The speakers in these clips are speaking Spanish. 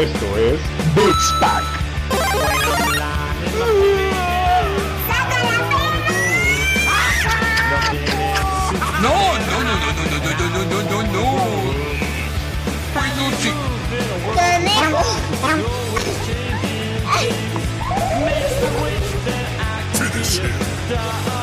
Esto es Beats Pack. No, no, no, no, no, no, no, no, no, no, no, no. Peluche. Finish him.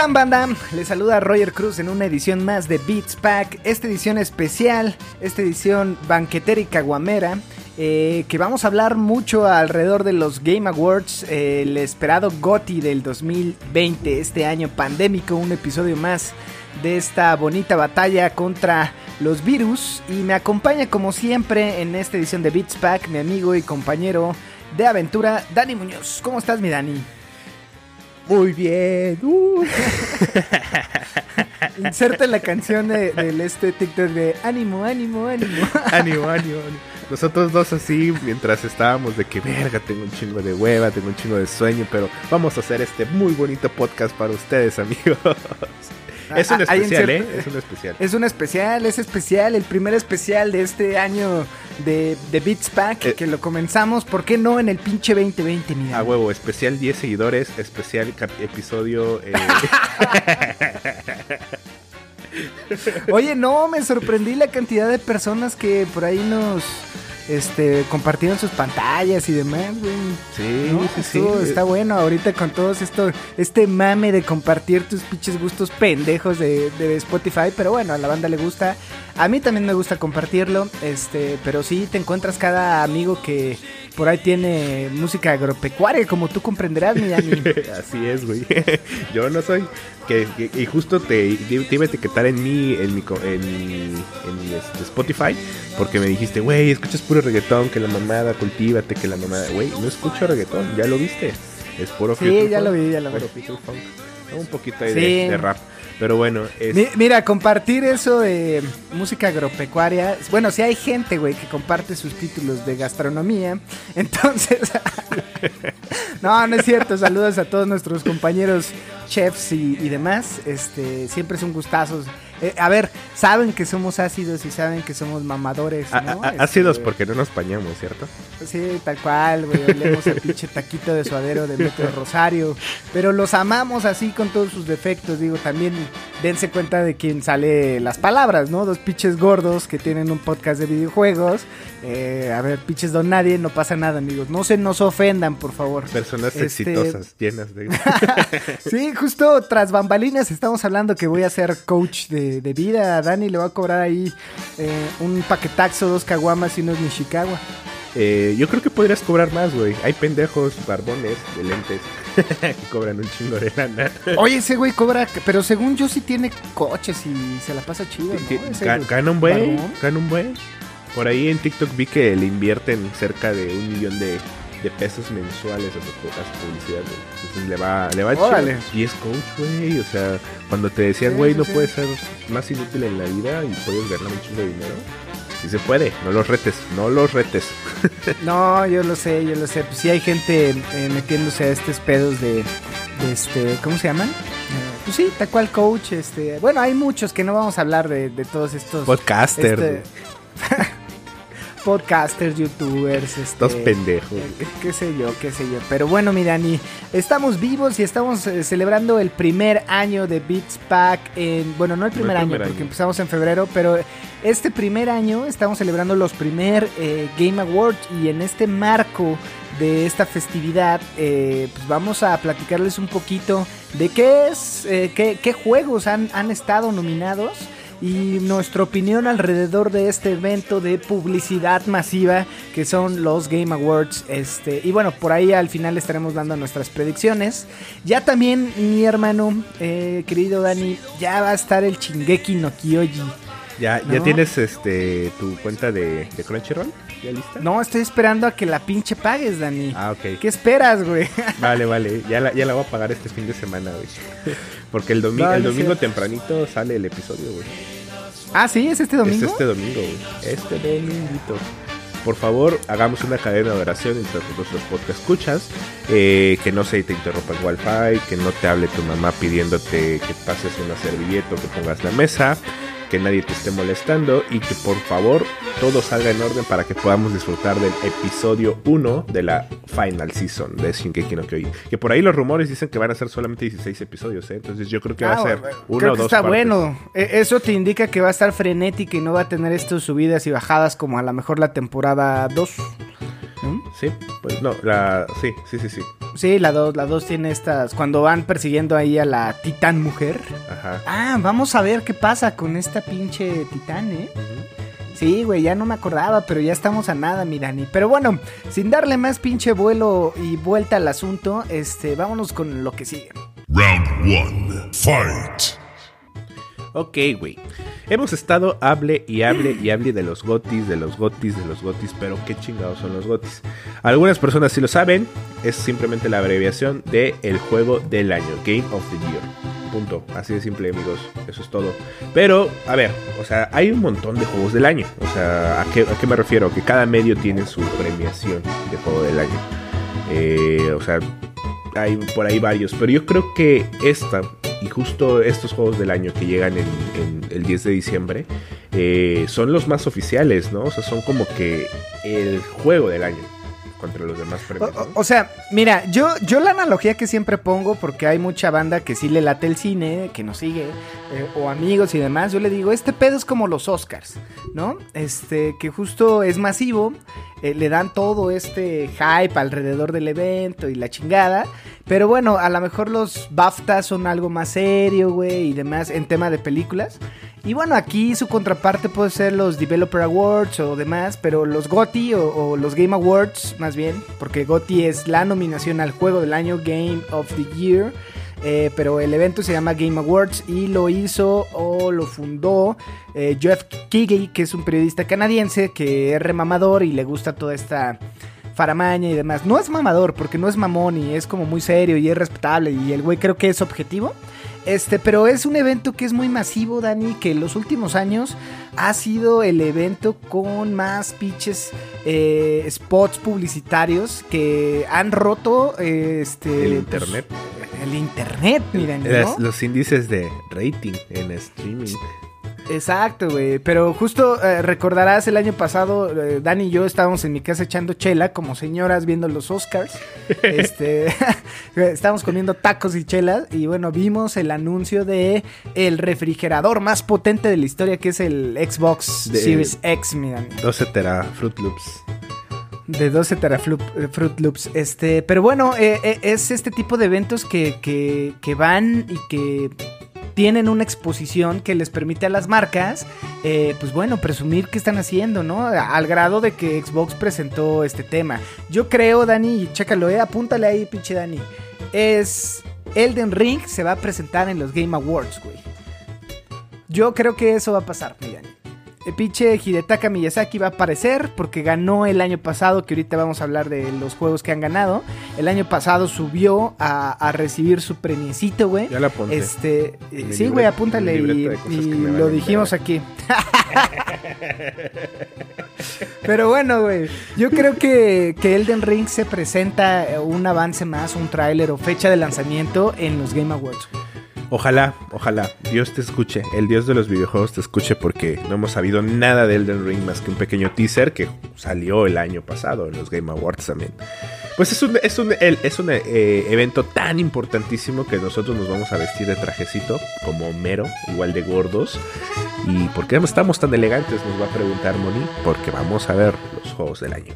Están, banda? Les saluda Roger Cruz en una edición más de Beats Pack. Esta edición especial, esta edición banquetera y caguamera. eh, que vamos a hablar mucho alrededor de los Game Awards, eh, el esperado GOTY del 2020, este año pandémico, un episodio más de esta bonita batalla contra los virus. Y me acompaña como siempre en esta edición de Beats Pack mi amigo y compañero de aventura, Dani Muñoz. ¿Cómo estás, mi Dani? Muy bien. Uh. Inserta la canción de- del este TikTok de ánimo, ánimo, ánimo. ánimo, ánimo, ánimo. Nosotros dos así, mientras estábamos de que verga, tengo un chingo de hueva, tengo un chingo de sueño, pero vamos a hacer este muy bonito podcast para ustedes, amigos. Es un Ah, especial, ¿eh? Es un especial. Es un especial, es especial, el primer especial de este año de, de Beats Pack, Eh. que lo comenzamos, ¿por qué no en el pinche 2020, mira? A huevo, especial 10 seguidores, especial episodio. eh, Oye, no, me sorprendí la cantidad de personas que por ahí nos este, compartieron sus pantallas y demás, güey. sí, No, sí, sí. está bueno ahorita con todos esto, este mame de compartir tus pinches gustos pendejos de, de Spotify, pero bueno, a la banda le gusta, a mí también me gusta compartirlo, este, pero sí te encuentras cada amigo que por ahí tiene música agropecuaria, como tú comprenderás, mi Dani. Así es, güey. Yo no soy. Que, que- y justo te, te iba a etiquetar en mi, en mi, en mi, en mi, este, Spotify. Porque me dijiste, güey, escuchas puro reggaetón, que la mamada, cultívate, que la mamada. Güey, no escucho reggaetón, ya lo viste. Es puro Sí, ya lo vi, ya lo puro vi. funk. Un poquito ahí Sí. de, de rap. Pero bueno, es, Mi- Mira, compartir eso de música agropecuaria. Bueno, si hay gente, güey, que comparte sus títulos de gastronomía. Entonces. no, no es cierto. Saludos a todos nuestros compañeros chefs y, y demás. Este, siempre son gustazos. Eh, a ver, saben que somos ácidos y saben que somos mamadores. a- ¿no? a- Este, ácidos porque no nos bañamos, ¿cierto? Sí, tal cual, güey. Olemos el pinche taquito de suadero de Metro Rosario. Pero los amamos así con todos sus defectos. Digo, también dense cuenta de quién sale las palabras, ¿no? Dos pinches gordos que tienen un podcast de videojuegos. Eh, a ver, pinches don nadie, no pasa nada, amigos. No se nos ofendan, por favor. Personas Este- exitosas, llenas de. Sí, justo tras bambalinas estamos hablando que voy a ser coach de, de vida. A Dani le va a cobrar ahí eh, un paquetaxo, dos caguamas y unos Nishikawa. Eh, yo creo que podrías cobrar más, güey. Hay pendejos, barbones, de lentes, que cobran un chingo de lana. Oye, ese güey cobra, pero según yo sí tiene coches y se la pasa chido, ¿no? Gana un buen, gana un buen. Por ahí en TikTok vi que le invierten cerca de un millón de, de pesos mensuales a su, a su publicidad, güey. Entonces le va, le va Órale. Y es coach, güey. O sea, cuando te decían, güey, sí, no sí. puedes ser más inútil en la vida y puedes ganar un chingo de dinero. Sí se puede, no los retes, no los retes. No, yo lo sé, yo lo sé. Pues sí hay gente eh, metiéndose a estos pedos de, de este, ¿cómo se llaman? Pues sí, tal cual coach, este, bueno, hay muchos que no vamos a hablar de, de todos estos Podcaster, este, podcasters, youtubers, este, pendejos. Eh, qué sé yo, qué sé yo. Pero bueno, mi Dani, estamos vivos y estamos eh, celebrando el primer año de Beats Pack en, bueno, no el primer, año, primer porque año. empezamos en febrero, pero este primer año estamos celebrando los primer eh, Game Awards y en este marco de esta festividad, eh, pues vamos a platicarles un poquito de qué es, qué, qué juegos han, han estado nominados y nuestra opinión alrededor de este evento de publicidad masiva que son los Game Awards. Este, y bueno, por ahí al final estaremos dando nuestras predicciones. Ya también, mi hermano, eh, querido Dani, ya va a estar el Chingeki no Kyoji. ¿Ya, ¿Ya ¿no? tienes este tu cuenta de, de Crunchyroll? ¿Ya lista? No, estoy esperando a que la pinche pagues, Dani. Ah, ok. ¿Qué esperas, güey? Vale, vale. Ya la, ya la voy a pagar este fin de semana, güey. Porque el, domi- No, el domingo tempranito sale el episodio, güey. Ah, sí, es este domingo. Es este domingo, güey. Este dominguito. Por favor, hagamos una cadena de oración entre nuestros podcast escuchas. eh, que no se te interrumpa el wifi, que no te hable tu mamá pidiéndote que pases una servilleta o que pongas la mesa, que nadie te esté molestando y que por favor todo salga en orden para que podamos disfrutar del episodio 1 de la final season de Shinkeki no Kyojin. Que por ahí los rumores dicen que van a ser solamente 16 episodios, ¿eh? entonces yo creo que va a Ah, ser uno creo o dos está partes. bueno. E- Eso te indica que va a estar frenética y no va a tener estas subidas y bajadas como a lo mejor la temporada 2. ¿No? Sí, pues no, la sí, sí, sí, sí. Sí, la 2, la 2 tiene estas cuando van persiguiendo ahí a la titán mujer. Ajá. Ah, vamos a ver qué pasa con esta pinche titán, ¿eh? Sí, güey, ya no me acordaba, pero ya estamos a nada, mi Dani. Pero bueno, sin darle más pinche vuelo y vuelta al asunto, este, vámonos con lo que sigue. Round one. Fight. Ok, güey. Hemos estado hable y hable y hable de los gotis, de los gotis, de los gotis, pero qué chingados son los gotis. Algunas personas sí lo saben, es simplemente la abreviación de el juego del año, Game of the Year. Punto. Así de simple, amigos. Eso es todo. Pero, a ver, o sea, hay un montón de juegos del año. O sea, ¿a qué, a qué me refiero? Que cada medio tiene su premiación de juego del año. Eh, o sea, hay por ahí varios, pero yo creo que esta y justo estos juegos del año que llegan en, el 10 de diciembre eh, son los más oficiales, ¿no? O sea, son como que el juego del año contra los demás O, premios. o sea, mira, yo, yo la analogía que siempre pongo, porque hay mucha banda que sí le late el cine, que nos sigue, eh, o amigos y demás, yo le digo, este pedo es como los Oscars, ¿no? Este, que justo es masivo, eh, le dan todo este hype alrededor del evento y la chingada, pero bueno, a lo mejor los BAFTA son algo más serio, güey, y demás, en tema de películas. Y bueno, aquí su contraparte puede ser los Developer Awards o demás, pero los GOTY o, los Game Awards, más bien, porque GOTY es la nominación al juego del año Game of the Year. eh, pero el evento se llama Game Awards y lo hizo o lo fundó eh, Jeff Keighley, que es un periodista canadiense que es remamador y le gusta toda esta faramaña y demás. No es mamador, porque no es mamón y es como muy serio y es respetable y el güey creo que es objetivo. Este, pero es un evento que es muy masivo, Dani, que en los últimos años ha sido el evento con más pinches eh, spots publicitarios que han roto eh, este, El pues, internet. el internet, miren, Las- ¿no? Los índices de rating en streaming. Exacto, güey. Pero justo eh, recordarás el año pasado, eh, Dani y yo estábamos en mi casa echando chela, como señoras viendo los Oscars. este, estábamos comiendo tacos y chelas y bueno, vimos el anuncio de el refrigerador más potente de la historia, que es el Xbox De- Series X, miren. 12 tera Fruit Loops. De 12 teraflup, eh, Fruit Loops. Este, pero bueno, eh, eh, es este tipo de eventos que, que, que van y que tienen una exposición que les permite a las marcas, eh, pues bueno, presumir qué están haciendo, ¿no? Al grado de que Xbox presentó este tema. Yo creo, Dani, chécalo, eh, apúntale ahí, pinche Dani. Es Elden Ring se va a presentar en los Game Awards, güey. Yo creo que eso va a pasar, mi Dani. El pinche Hidetaka Miyazaki va a aparecer porque ganó el año pasado, que ahorita vamos a hablar de los juegos que han ganado. El año pasado subió a, a recibir su premiecito, güey. Ya la apunté. Este, eh, Mi sí, güey, apúntale y, lo dijimos aquí. Pero bueno, güey, yo creo que, que Elden Ring se presenta un avance más, un tráiler o fecha de lanzamiento en los Game Awards. Ojalá, ojalá Dios te escuche, el Dios de los videojuegos te escuche porque no hemos sabido nada de Elden Ring más que un pequeño teaser que salió el año pasado en los Game Awards también. Pues es un, es un, es un eh, evento tan importantísimo que nosotros nos vamos a vestir de trajecito como Homero, igual de gordos. ¿Y por qué estamos tan elegantes? Nos va a preguntar Moni, porque vamos a ver los juegos del año.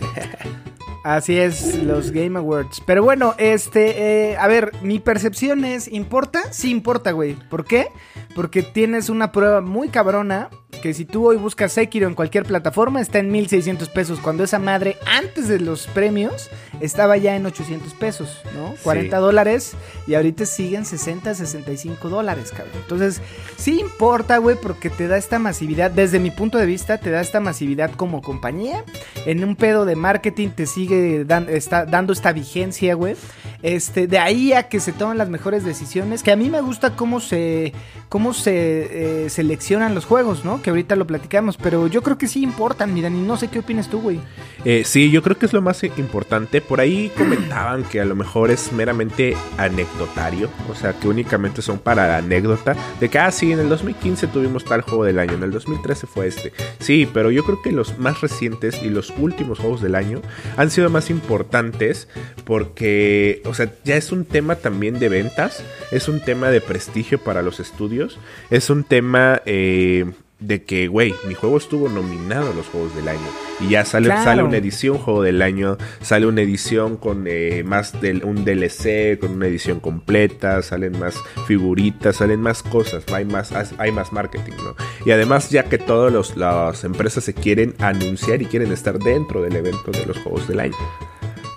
Así es, los Game Awards. Pero bueno, este, eh, a ver, mi percepción es, ¿importa? Sí importa, güey. ¿Por qué? Porque tienes una prueba muy cabrona que si tú hoy buscas Sekiro en cualquier plataforma está en 1600 pesos, cuando esa madre antes de los premios estaba ya en 800 pesos, ¿no? 40 dólares y ahorita siguen 60, 65 dólares, cabrón. Entonces, sí importa, güey, porque te da esta masividad, desde mi punto de vista, te da esta masividad como compañía. En un pedo de marketing te sigue sigue está dando esta vigencia, güey. Este, de ahí a que se toman las mejores decisiones, que a mí me gusta cómo se cómo se eh, seleccionan los juegos, ¿no? Que ahorita lo platicamos, pero yo creo que sí importan, miran, y no sé qué opinas tú, güey. Eh, sí, yo creo que es lo más importante. Por ahí comentaban que a lo mejor es meramente anecdotario, o sea, que únicamente son para la anécdota de que, ah, sí, en el 2015 tuvimos tal juego del año, en el 2013 fue este. Sí, pero yo creo que los más recientes y los últimos juegos del año han sido más importantes porque, o sea, ya es un tema también de ventas, es un tema de prestigio para los estudios, es un tema... eh, de que, güey, mi juego estuvo nominado a los juegos del año. Y ya sale, Claro. sale una edición juego del año, sale una edición con eh, más de un DLC, con una edición completa, salen más figuritas, salen más cosas, hay más, hay más marketing, ¿no? Y además, ya que todas los- las empresas se quieren anunciar y quieren estar dentro del evento de los juegos del año.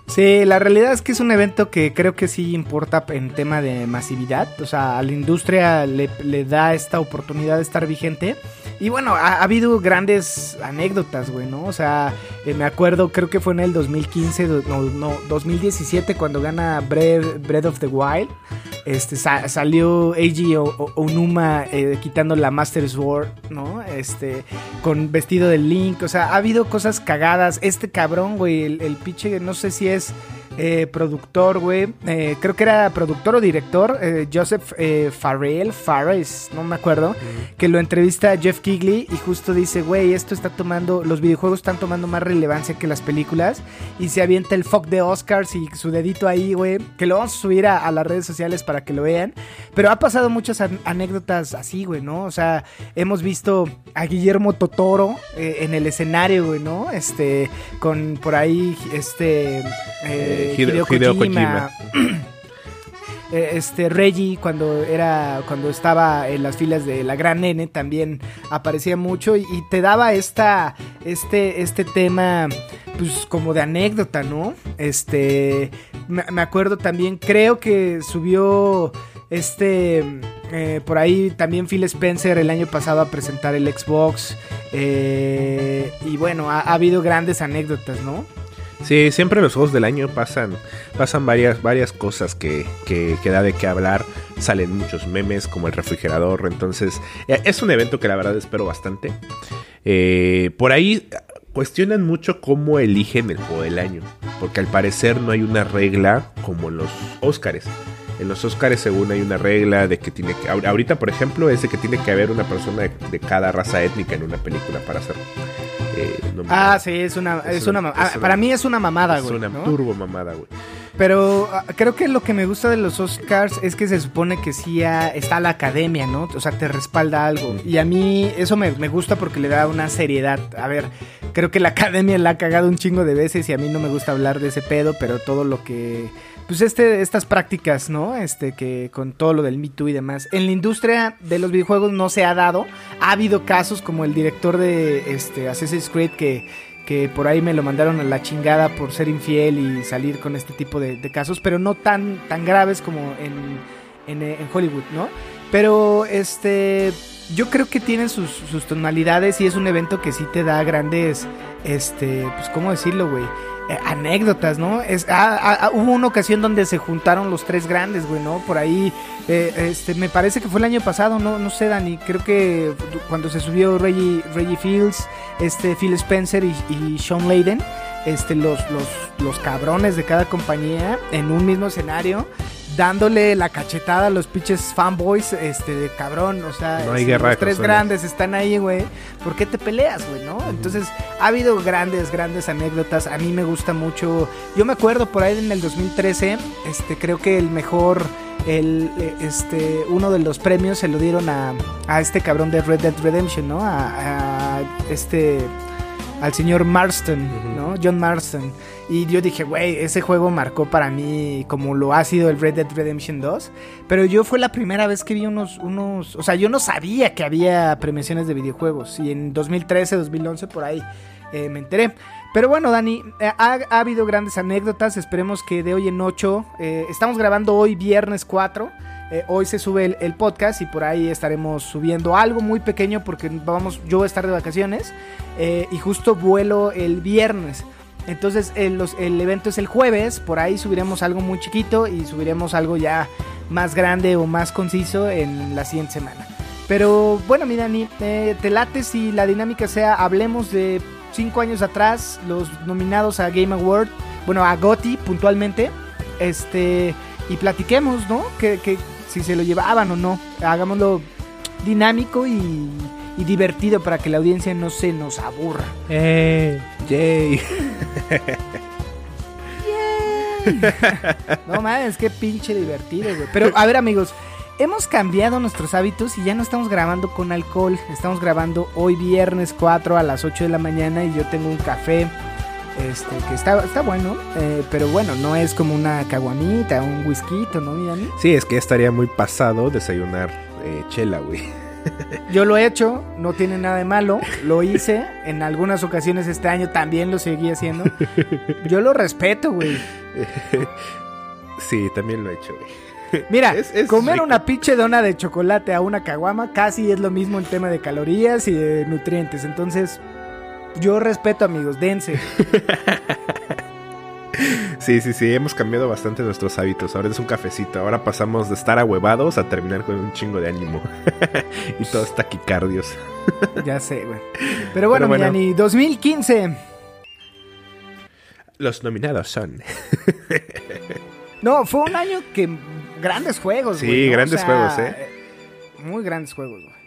Sí, la realidad es que es un evento que creo que sí importa en tema de masividad. O sea, a la industria le, le da esta oportunidad de estar vigente. Y bueno, ha, ha habido grandes anécdotas, güey, ¿no? O sea, eh, me acuerdo, creo que fue en el 2015, do- no, no, 2017, cuando gana Breath, of the Wild. Este, sa- salió Eiji Onuma eh, quitando la Master Sword, ¿no? Este, con vestido de Link. O sea, ha habido cosas cagadas. Este cabrón, güey, el, el pinche, no sé si es eh, productor, güey. eh, creo que era productor o director. eh, Joseph eh, Farrell, Fares, no me acuerdo. Que lo entrevista a Jeff Kigley y justo dice, güey, esto está tomando, los videojuegos están tomando más relevancia que las películas. Y se avienta el fuck de Oscars y su dedito ahí, güey. Que lo vamos a subir a, a las redes sociales para que lo vean. Pero ha pasado muchas an- anécdotas así, güey, ¿no? O sea, hemos visto a Guillermo Totoro eh, en el escenario, güey, ¿no? Este, con por ahí, este, eh, Eh, Hideo- Hideo Hideo Kojima. Eh, Este Reggie cuando era cuando estaba en las filas de la Gran N también aparecía mucho y, y te daba esta este este tema pues como de anécdota, ¿no? Este me, me acuerdo también creo que subió este eh, por ahí también Phil Spencer el año pasado a presentar el Xbox eh, y bueno ha, ha habido grandes anécdotas, ¿no? Sí, siempre los juegos del año pasan, pasan varias, varias cosas que, que, que da de qué hablar. Salen muchos memes como el refrigerador. Entonces, eh, es un evento que la verdad espero bastante. Eh, por ahí cuestionan mucho cómo eligen el juego del año. Porque al parecer no hay una regla como en los Oscars. En los Oscars, según hay una regla de que tiene que. ahor- Ahorita, por ejemplo, es de que tiene que haber una persona de, de cada raza étnica en una película para ser. Eh. Ah, sí, es una, es Es una, una- ah, es una- para mí es una mamada, Es güey. una ¿no? turbo mamada, güey. Pero ah, creo que lo que me gusta de los Oscars es que se supone que sí está la academia, ¿no? O sea, te respalda algo. Y a mí eso me, me gusta porque le da una seriedad. A ver, creo que la academia la ha cagado un chingo de veces y a mí no me gusta hablar de ese pedo, pero todo lo que... Pues este, estas prácticas, ¿no? Este, que con todo lo del Me Too y demás. En la industria de los videojuegos no se ha dado. Ha habido casos como el director de este, Assassin's Creed que que por ahí me lo mandaron a la chingada por ser infiel y salir con este tipo de, casos, pero no tan, tan graves como en, en, en Hollywood, ¿no? Pero este, yo creo que tiene sus, tonalidades y es un evento que sí te da grandes, este, pues, ¿cómo decirlo, güey? Eh, anécdotas, ¿no? Es, ah, ah, ah, hubo una ocasión donde se juntaron los tres grandes, güey, ¿no? Por ahí, eh, este, me parece que fue el año pasado, no, no sé, Dani, creo que cuando se subió Reggie, Reggie Fields, este, Phil Spencer y, y Sean Layden, este, los, los, los cabrones de cada compañía en un mismo escenario, dándole la cachetada a los pinches fanboys, este, de cabrón, o sea, No hay guerra los tres grandes están ahí, güey, ¿por qué te peleas, güey, no? Entonces, ha habido grandes, grandes anécdotas, a mí me gusta mucho, yo me acuerdo por ahí en el 2013, este, creo que el mejor... El, este, uno de los premios se lo dieron a, a este cabrón de Red Dead Redemption, ¿no? A, a este al señor Marston, ¿no? John Marston. Y yo dije, güey, ese juego marcó para mí como lo ha sido el Red Dead Redemption 2. Pero yo fue la primera vez que vi unos, unos, o sea, yo no sabía que había premiaciones de videojuegos. Y en 2013, 2011, por ahí eh, me enteré. Pero bueno, Dani, eh, ha, ha habido grandes anécdotas. Esperemos que de hoy en 8, eh, estamos grabando hoy viernes 4. Eh, hoy se sube el, podcast y por ahí estaremos subiendo algo muy pequeño porque vamos, yo voy a estar de vacaciones y justo vuelo el viernes. Entonces el, los- el evento es el jueves, por ahí subiremos algo muy chiquito y subiremos algo ya más grande o más conciso en la siguiente semana. Pero bueno, mi Dani, te late si la dinámica sea, hablemos de cinco años atrás, los nominados a Game Award, bueno, a GOTY puntualmente, este, y platiquemos, ¿no? Que, que si se lo llevaban o no, hagámoslo dinámico y, y divertido para que la audiencia no se nos aburra. Eh, yay. No mames, qué pinche divertido, güey. Pero a ver, amigos, hemos cambiado nuestros hábitos y ya no estamos grabando con alcohol. Estamos grabando hoy viernes 4 a las 8 de la mañana y yo tengo un café. Este, que está, está bueno, eh, pero bueno, no es como una caguamita, un whisky, ¿no, mi Dani? Sí, es que ya estaría muy pasado desayunar eh, chela, güey. Yo lo he hecho, no tiene nada de malo, lo hice, en algunas ocasiones este año también lo seguí haciendo. Yo lo respeto, güey. Sí, también lo he hecho, güey. Mira, Es- es comer rico. una pinche dona de chocolate a una caguama casi es lo mismo en tema de calorías y de nutrientes. Entonces, yo respeto, amigos, dense. Sí, sí, sí, hemos cambiado bastante nuestros hábitos. Ahora es un cafecito. Ahora pasamos de estar ahuevados a terminar con un chingo de ánimo. y todos taquicardios. Ya sé, güey. Pero bueno, Pero bueno. Miani, 2015. Los nominados son. No, fue un año que grandes juegos, Sí, grandes juegos, ¿eh? Muy grandes juegos, güey.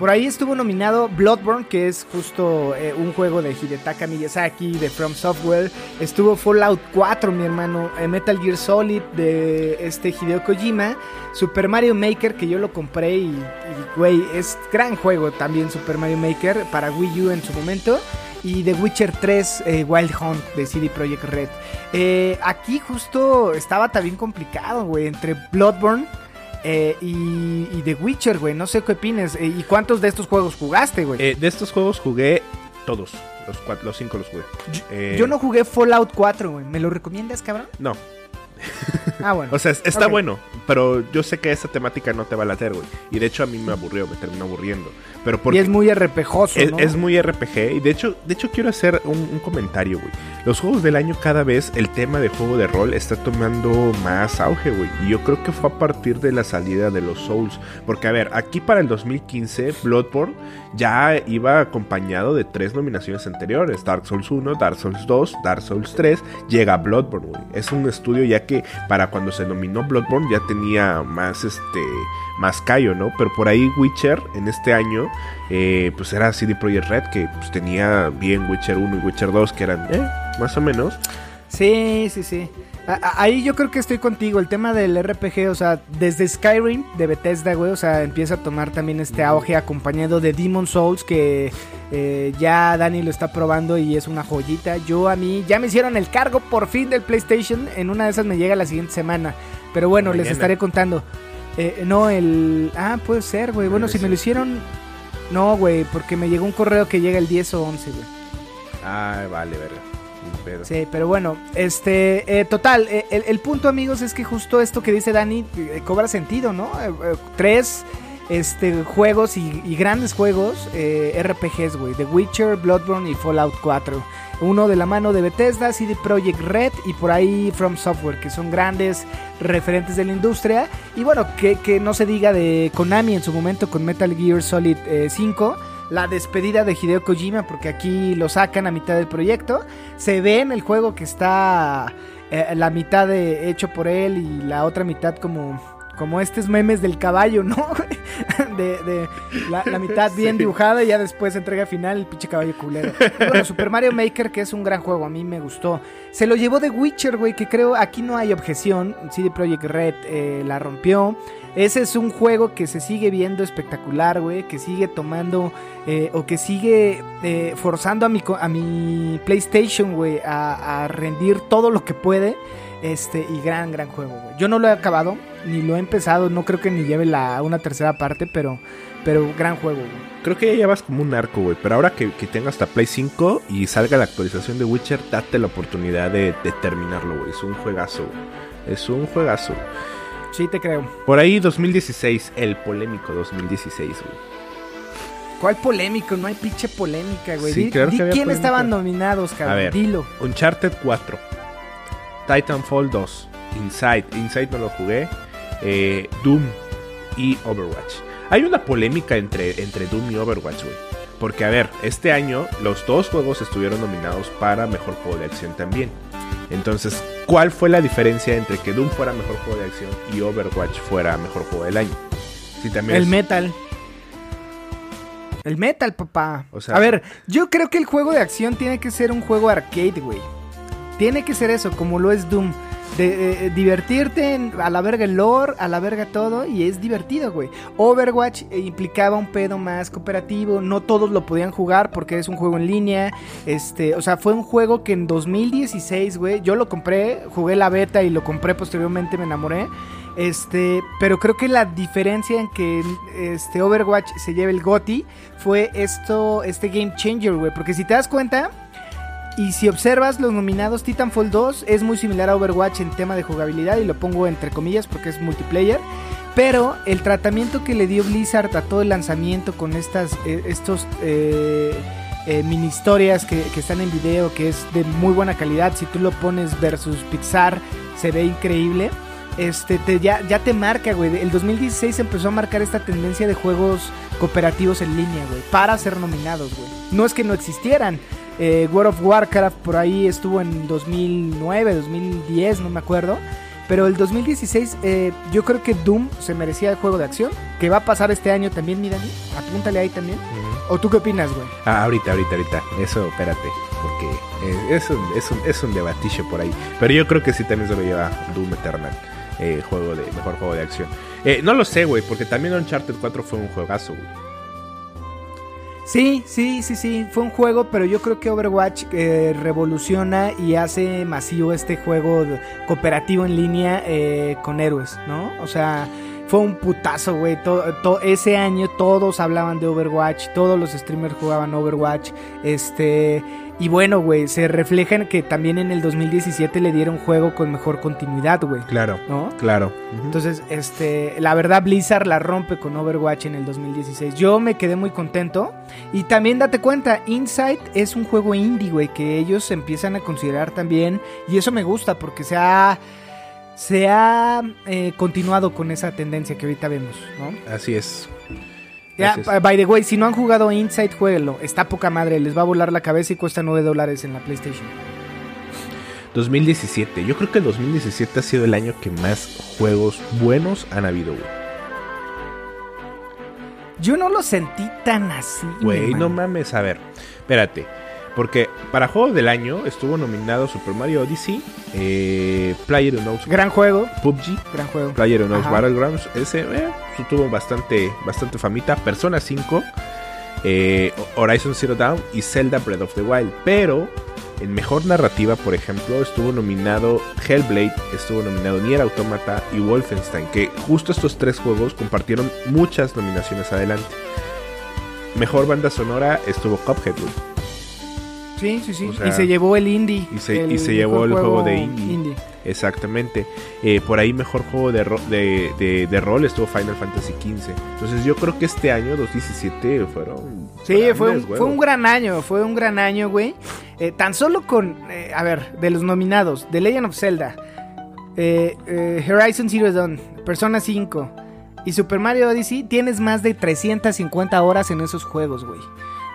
Por ahí estuvo nominado Bloodborne, que es justo eh, un juego de Hidetaka Miyazaki, de From Software. Estuvo Fallout 4, mi hermano. eh, Metal Gear Solid, de este Hideo Kojima. Super Mario Maker, que yo lo compré y, güey, es gran juego también Super Mario Maker para Wii U en su momento. Y The Witcher 3 eh, Wild Hunt de CD Projekt Red. Aquí justo estaba también complicado, güey, entre Bloodborne eh, y, y The Witcher, güey. No sé qué opines. Eh, ¿Y cuántos de estos juegos jugaste, güey? Eh, de estos juegos jugué todos. Los, cuatro, los cinco los jugué. Eh, Yo no jugué Fallout 4, güey. ¿Me lo recomiendas, cabrón? No. Ah, bueno. O sea, es- está bueno, pero yo sé que esa temática no te va a later, güey. Y de hecho a mí me aburrió, me terminó aburriendo. Pero porque y es muy RPGoso, es, ¿no? es muy RPG. Y de hecho, de hecho quiero hacer un, un comentario, güey. Los juegos del año cada vez el tema de juego de rol está tomando más auge, güey. Y yo creo que fue a partir de la salida de los Souls. Porque, a ver, aquí para el 2015, Bloodborne ya iba acompañado de tres nominaciones anteriores. Dark Souls 1, Dark Souls 2, Dark Souls 3. Llega Bloodborne, güey. Es un estudio ya que para cuando se nominó Bloodborne ya tenía más, este, más callo, ¿no? Pero por ahí Witcher en este año eh, pues era CD Projekt Red que pues, tenía bien Witcher 1 y Witcher 2 que eran eh, más o menos. Sí, sí, sí. Ahí yo creo que estoy contigo. El tema del RPG, o sea, desde Skyrim de Bethesda, güey, o sea, empieza a tomar también este auge acompañado de Demon Souls que eh, ya Dani lo está probando y es una joyita. Yo a mí ya me hicieron el cargo por fin del PlayStation. En una de esas me llega la siguiente semana. Pero bueno, les estaré contando. Eh, no, el... Ah, puede ser, güey. Bueno, si me lo hicieron... No, güey, porque me llegó un correo que llega el 10 o 11, güey. Ah, vale, verga. Sí, pero bueno, este, eh, total, eh, el, punto amigos es que justo esto que dice Dani eh, cobra sentido, ¿no? Tres este, juegos y, grandes juegos RPGs, güey, The Witcher, Bloodborne y Fallout 4. Uno de la mano de Bethesda, CD Projekt Red y por ahí From Software, que son grandes referentes de la industria. Y bueno, que, que no se diga de Konami en su momento con Metal Gear Solid eh, 5 la despedida de Hideo Kojima, porque aquí lo sacan a mitad del proyecto. Se ve en el juego que está eh, la mitad de, hecho por él y la otra mitad como, como estos memes del caballo, ¿no? de, de la, la mitad bien Sí. dibujada y ya después entrega final el pinche caballo culero. Bueno, Super Mario Maker, que es un gran juego, a mí me gustó. Se lo llevó The Witcher, güey, que creo aquí no hay objeción. CD Projekt Red eh, la rompió. Ese es un juego que se sigue viendo espectacular, güey, que sigue tomando eh, o que sigue eh, forzando a mi, a mi PlayStation, güey, a, rendir todo lo que puede. Este, y gran, gran juego, güey. Yo no lo he acabado, ni lo he empezado, no creo que ni lleve la, una tercera parte, pero, pero gran juego, güey. Creo que ya llevas como un arco, güey. Pero ahora que, que tenga hasta Play 5 y salga la actualización de Witcher, date la oportunidad de, de terminarlo, güey. Es un juegazo, güey. Es un juegazo. Sí, te creo. Por ahí 2016, el polémico 2016, güey. ¿Cuál polémico? No hay pinche polémica, güey. Sí, Di- claro que di había quién polémica. estaban nominados, cabrón. A ver. Dilo. Uncharted 4, Titanfall 2, Inside, Inside no lo jugué, eh, Doom y Overwatch. Hay una polémica entre, entre Doom y Overwatch, güey. Porque, a ver, este año los dos juegos estuvieron nominados para Mejor Juego de Acción también. Entonces, ¿cuál fue la diferencia entre que Doom fuera Mejor Juego de Acción y Overwatch fuera Mejor Juego del Año? Sí, también El es- metal. El metal, papá. O sea- a ver, yo creo que el juego de acción tiene que ser un juego arcade, güey. Tiene que ser eso, como lo es Doom. De eh, divertirte en- a la verga el lore, a la verga todo, y es divertido, güey. Overwatch eh, implicaba un pedo más cooperativo, no todos lo podían jugar porque es un juego en línea. Este, o sea, fue un juego que en 2016, güey, yo lo compré, jugué la beta y lo compré posteriormente, me enamoré. Este, pero creo que la diferencia en que este Overwatch se lleve el GOTY fue esto, este game changer, güey. Porque si te das cuenta, y si observas los nominados, Titanfall 2 es muy similar a Overwatch en tema de jugabilidad, y lo pongo entre comillas porque es multiplayer. Pero el tratamiento que le dio Blizzard a todo el lanzamiento con estas, eh, estos eh, eh, mini historias que, que están en video, que es de muy buena calidad, si tú lo pones versus Pixar, se ve increíble. Este, te, ya, ya te marca, güey. El 2016 empezó a marcar esta tendencia de juegos cooperativos en línea, güey, para ser nominados, güey. No es que no existieran. Eh, World of Warcraft por ahí estuvo en 2009, 2010, no me acuerdo. Pero el 2016, eh, yo creo que Doom se merecía el juego de acción. Que va a pasar este año también, mi Dani. Apúntale ahí también. ¿O tú qué opinas, güey? Ah, ahorita, ahorita, ahorita. Eso, espérate. Porque eh, es, un, es, un, es un debatillo por ahí. Pero yo creo que sí también se lo lleva Doom Eternal. eh, juego de, mejor juego de acción. Eh, no lo sé, güey, porque también Uncharted 4 fue un juegazo, güey. Sí, sí, sí, sí, fue un juego, pero yo creo que Overwatch eh, revoluciona y hace masivo este juego cooperativo en línea eh, con héroes, ¿no? O sea, fue un putazo, güey. Ese año todos hablaban de Overwatch, todos los streamers jugaban Overwatch, este... Y bueno, güey, se refleja en que también en el 2017 le dieron juego con mejor continuidad, güey. Claro, ¿No? claro. Entonces, este, la verdad Blizzard la rompe con Overwatch en el 2016. Yo me quedé muy contento. Y también date cuenta, Insight es un juego indie, güey, que ellos empiezan a considerar también. Y eso me gusta porque se ha, se ha eh, continuado con esa tendencia que ahorita vemos, ¿no? Así es. Ya, by the way, si no han jugado Insight, jueguenlo. Está poca madre, les va a volar la cabeza y cuesta 9 dólares en la PlayStation. 2017. Yo creo que el 2017 ha sido el año que más juegos buenos han habido, güey. Yo no lo sentí tan así. Güey, no mames, a ver. Espérate. Porque para juego del año estuvo nominado Super Mario Odyssey, eh, PlayerUnknown's Gran juego, PUBG, gran juego. PlayerUnknown's Ajá. Battlegrounds. Ese eh, tuvo bastante, bastante famita. Persona 5, eh, Horizon Zero Dawn y Zelda Breath of the Wild. Pero en mejor narrativa, por ejemplo, estuvo nominado Hellblade, estuvo nominado Nier Automata y Wolfenstein. Que justo estos tres juegos compartieron muchas nominaciones adelante. Mejor banda sonora estuvo Cuphead, güey. Sí, sí, sí. O sea, y se llevó el indie. y se- y se llevó el juego de indie. Exactamente. Eh, por ahí mejor juego de, ro- de, de- de rol estuvo Final Fantasy XV. Entonces yo creo que este año, 2017, fueron... Sí, fue un, fue un gran año, fue un gran año, güey. Eh, tan solo con, eh, a ver, de los nominados, The Legend of Zelda, eh, Horizon Zero Dawn, Persona 5 y Super Mario Odyssey, tienes más de 350 horas en esos juegos, güey.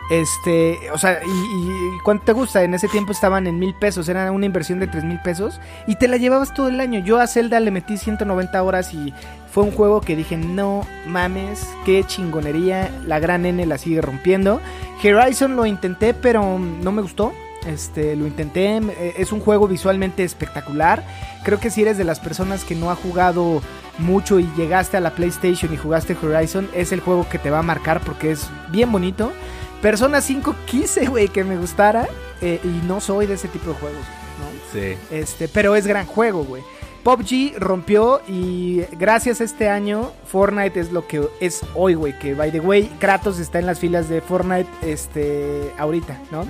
Este, o sea, y, ¿cuánto te gusta? En ese tiempo estaban en mil pesos, era una inversión de tres mil pesos y te la llevabas todo el año. Yo a Zelda le metí 190 horas y fue un juego que dije, no mames, qué chingonería, la gran N la sigue rompiendo. Horizon lo intenté, pero no me gustó. Este, lo intenté, es un juego visualmente espectacular. Creo que si eres de las personas que no ha jugado mucho y llegaste a la PlayStation y jugaste Horizon, es el juego que te va a marcar porque es bien bonito. Persona 5 quise, güey, que me gustara eh, y no soy de ese tipo de juegos, ¿no? Sí. Este, pero es gran juego, güey. PUBG rompió y gracias a este año Fortnite es lo que es hoy, güey. Que by the way, Kratos está en las filas de Fortnite, este, ahorita, ¿no?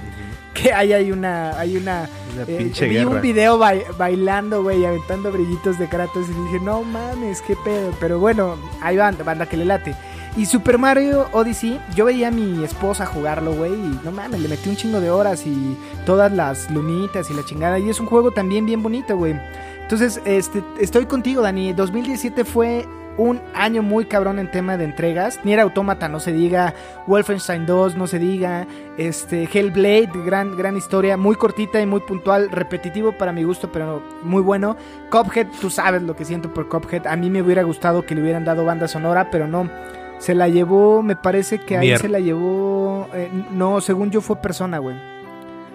Que ahí hay una, hay una, Una eh, vi guerra. un video bai- bailando, güey, aventando brillitos de Kratos y dije, no mames, qué pedo. Pero bueno, ahí van, banda que le late. Y Super Mario Odyssey, yo veía a mi esposa jugarlo, güey, y no mames, le metí un chingo de horas y todas las lumitas y la chingada. Y es un juego también bien bonito, güey. Entonces, este, estoy contigo, Dani. 2017 fue un año muy cabrón en tema de entregas. Nier Automata, no se diga. Wolfenstein 2, no se diga. Este, Hellblade, gran, gran historia. Muy cortita y muy puntual. Repetitivo para mi gusto, pero muy bueno. Cuphead, tú sabes lo que siento por Cuphead. A mí me hubiera gustado que le hubieran dado banda sonora, pero no. Se la llevó, me parece que ahí se la llevó. eh, no, según yo fue persona, güey.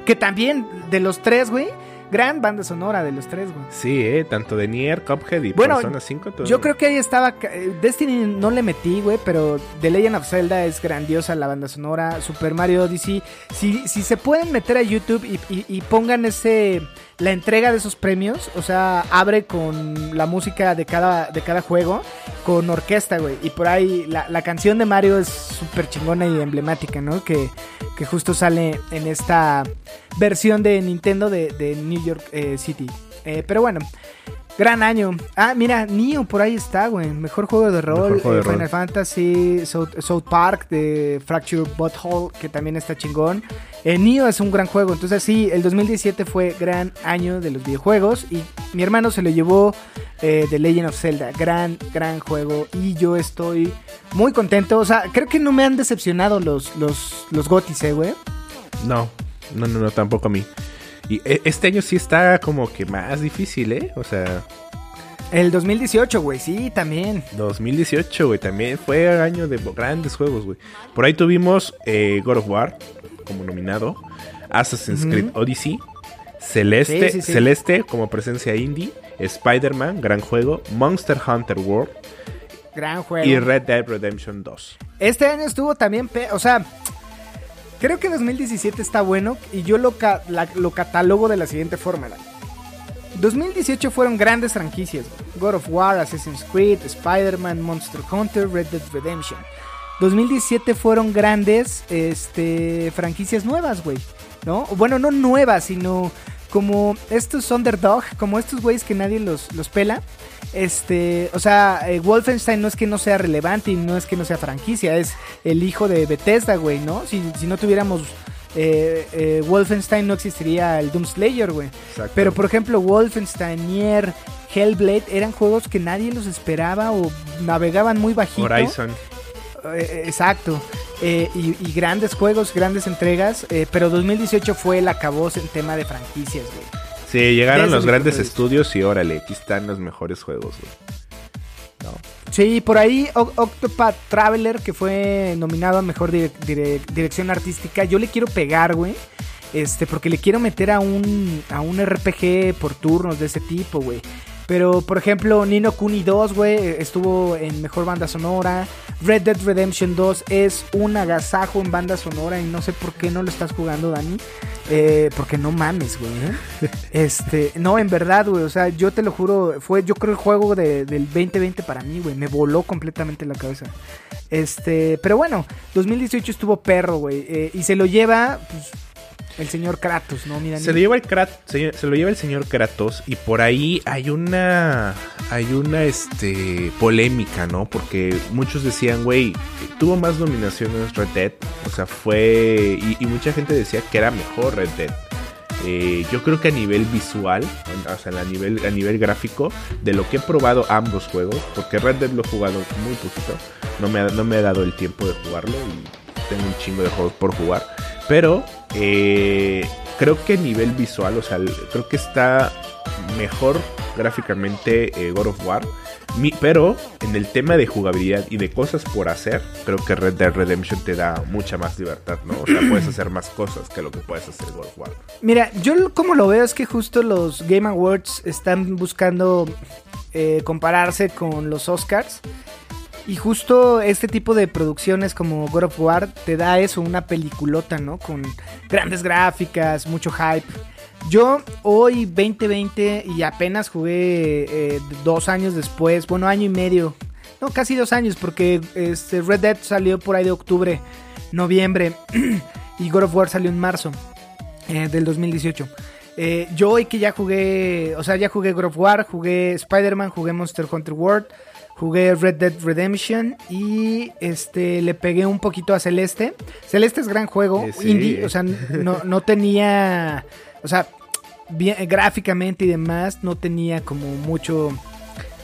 Que también, de los tres, güey. Gran banda sonora de los tres, güey. Sí, eh, tanto de Nier, Cuphead y Bueno, Persona 5. todo- Yo creo que ahí estaba. eh, Destiny no le metí, güey, pero The Legend of Zelda es grandiosa la banda sonora. Super Mario Odyssey. Si, si se pueden meter a YouTube y, y- y pongan ese. La entrega de esos premios, o sea, abre con la música de cada, de cada juego, con orquesta, güey. Y por ahí la, la canción de Mario es súper chingona y emblemática, ¿no? Que, que justo sale en esta versión de Nintendo de, de New York eh, City. Eh, pero bueno, Gran año. Ah, mira, Neo por ahí está, güey. Mejor juego de rol. Mejor juego de eh, Final rol. Fantasy, South, South Park de Fracture Butthole, que también está chingón. Eh, Neo es un gran juego. Entonces, sí, el 2017 fue gran año de los videojuegos. Y mi hermano se lo llevó eh, The Legend of Zelda. Gran, gran juego. Y yo estoy muy contento. O sea, creo que no me han decepcionado los, los, los gotis, eh, güey. No, no, no, no, tampoco a mí. Y e- este año sí está como que más difícil, ¿eh? O sea, El 2018, güey, sí, también. 2018, güey, también fue año de grandes juegos, güey. Por ahí tuvimos eh, God of War como nominado, Assassin's Creed Odyssey, Celeste, Sí, sí, sí. Celeste como presencia indie, Spider-Man, gran juego, Monster Hunter World Gran juego. y Red Dead Redemption 2. Este año estuvo también, o sea, creo que 2017 está bueno y yo lo, catalogo de la siguiente forma. Dani. 2018 fueron grandes franquicias. God of War, Assassin's Creed, Spider-Man, Monster Hunter, Red Dead Redemption. 2017 fueron grandes este, franquicias nuevas, güey. ¿No? Bueno, no nuevas, sino como estos underdog, como estos güeyes que nadie los, los pela. Este, o sea, eh, Wolfenstein no es que no sea relevante y no es que no sea franquicia, es el hijo de Bethesda, güey, ¿no? Si, si no tuviéramos eh, eh, Wolfenstein no existiría el Doom Slayer, güey. Pero por ejemplo, Wolfenstein, Nier, Hellblade eran juegos que nadie los esperaba o navegaban muy bajito. Horizon. Eh, exacto. Y, y grandes juegos, grandes entregas. pero 2018 fue el acabose en tema de franquicias, güey. Sí, llegaron los grandes estudios y órale, aquí están los mejores juegos, güey. Sí, por ahí O- Octopath Traveler, que fue nominado a Mejor dire- dire- Dirección Artística. Yo le quiero pegar, güey. Este, porque le quiero meter a un, a un RPG por turnos de ese tipo, güey. Pero, por ejemplo, Nino Kuni 2, güey, estuvo en Mejor Banda Sonora. Red Dead Redemption 2 es un agasajo en banda sonora y no sé por qué no lo estás jugando, Dani. Eh, porque no mames, güey. ¿eh? Este, no, en verdad, güey. O sea, yo te lo juro, fue yo creo el juego de- del 2020 para mí, güey. Me voló completamente la cabeza. Este, pero bueno, 2018 estuvo perro, güey. eh, y se lo lleva, pues, el señor Kratos, ¿no? Mira, Se lo lleva el Krat- se, se lo lleva el señor Kratos y por ahí hay una hay una este polémica, ¿no? Porque muchos decían, güey, tuvo más nominaciones Red Dead, o sea, fue y, y mucha gente decía que era mejor Red Dead. Eh, yo creo que a nivel visual, o sea, a nivel, a nivel gráfico, de lo que he probado ambos juegos, porque Red Dead lo he jugado muy poquito, no me ha, no me ha dado el tiempo de jugarlo y tengo un chingo de juegos por jugar, pero eh, creo que a nivel visual, o sea, creo que está mejor gráficamente eh, God of War, pero en el tema de jugabilidad y de cosas por hacer, creo que Red Dead Redemption te da mucha más libertad, ¿no? O sea, puedes hacer más cosas que lo que puedes hacer God of War. Mira, yo como lo veo es que justo los Game Awards están buscando eh, compararse con los Oscars. Y justo este tipo de producciones como God of War te da eso, una peliculota, ¿no? Con grandes gráficas, mucho hype. Yo hoy 2020 y apenas jugué eh, dos años después, bueno, año y medio, no, casi dos años, porque este Red Dead salió por ahí de octubre, noviembre, y God of War salió en marzo eh, del 2018. Eh, yo hoy que ya jugué, o sea, ya jugué God of War, jugué Spider-Man, jugué Monster Hunter World, Jugué Red Dead Redemption y este le pegué un poquito a Celeste. Celeste es gran juego, Eh, sí. indie, o sea, no, no tenía, o sea, bien, gráficamente y demás, no tenía como mucho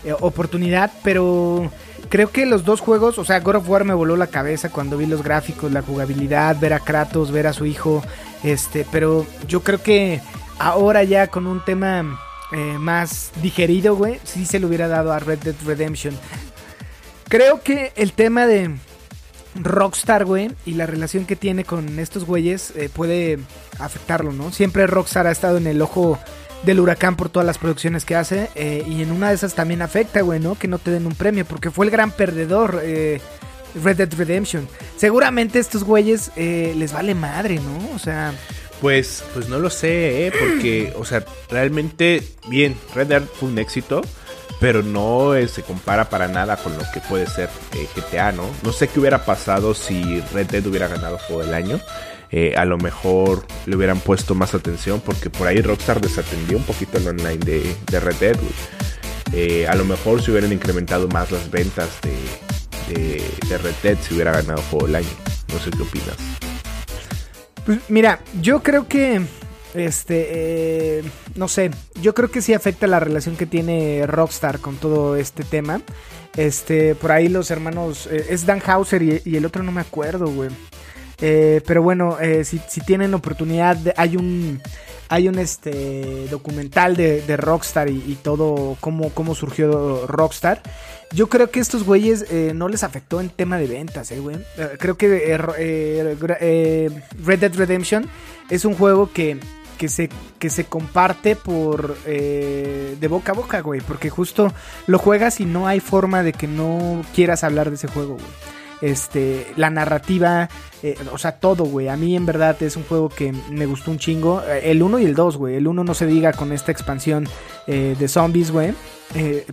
eh, oportunidad, pero creo que los dos juegos, o sea, God of War me voló la cabeza cuando vi los gráficos, la jugabilidad, ver a Kratos, ver a su hijo, este, pero yo creo que ahora ya con un tema eh, más digerido, güey, sí se lo hubiera dado a Red Dead Redemption. Creo que el tema de Rockstar, güey, y la relación que tiene con estos güeyes eh, puede afectarlo, ¿no? Siempre Rockstar ha estado en el ojo del huracán por todas las producciones que hace eh, y en una de esas también afecta, güey, ¿no? Que no te den un premio porque fue el gran perdedor Red Dead Redemption. Seguramente estos güeyes les vale madre, ¿no? O sea, Pues, pues no lo sé, ¿eh? porque, o sea, realmente, bien, Red Dead fue un éxito, pero no eh, se compara para nada con lo que puede ser eh, GTA, ¿no? No sé qué hubiera pasado si Red Dead hubiera ganado Juego del Año. Eh, a lo mejor le hubieran puesto más atención, porque por ahí Rockstar desatendió un poquito el online de, Red Dead. a lo mejor se hubieran incrementado más las ventas de, de, de Red Dead si hubiera ganado Juego del Año. No sé qué opinas. Pues mira, yo creo que. Este. eh, no sé. Yo creo que sí afecta la relación que tiene Rockstar con todo este tema. Este. Por ahí los hermanos. eh, es Dan Hauser y, el otro no me acuerdo, güey. Eh, pero bueno, eh, si, si tienen oportunidad, hay un. Hay un este documental de, de Rockstar y, todo cómo, cómo surgió Rockstar. Yo creo que estos güeyes eh, no les afectó en tema de ventas, eh, güey. Eh, creo que Red Dead Redemption es un juego que, que, se, que se comparte por de boca a boca, güey. Porque justo lo juegas y no hay forma de que no quieras hablar de ese juego, güey. Este, la narrativa, eh, o sea, todo, güey. A mí en verdad es un juego que me gustó un chingo. Eh, El 1 y el 2, güey. El 1 no se diga con esta expansión eh, de zombies, güey.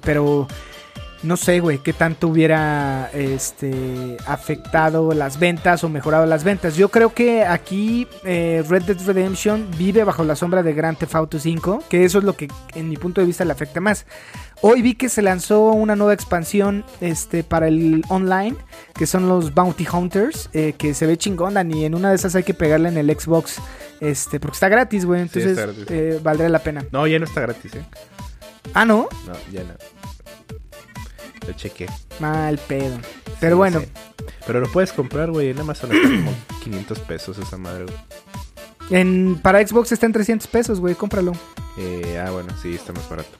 Pero no sé, güey, qué tanto hubiera este, afectado las ventas o mejorado las ventas. Yo creo que aquí Red Dead Redemption vive bajo la sombra de Grand Theft Auto 5, que eso es lo que en mi punto de vista le afecta más. Hoy vi que se lanzó una nueva expansión este, para el online, que son los Bounty Hunters, eh, que se ve chingona y en una de esas hay que pegarle en el Xbox, este, porque está gratis, güey, entonces gratis. eh, valdría la pena. No, ya no está gratis, ¿eh? Ah, ¿no? No, ya no. Lo chequé. Mal pedo. Pero Sí, bueno, sí. Pero lo puedes comprar, güey. En Amazon está como 500 pesos esa madre, güey. En, para Xbox está en 300 pesos, güey, cómpralo. Eh, ah, bueno, sí, está más barato.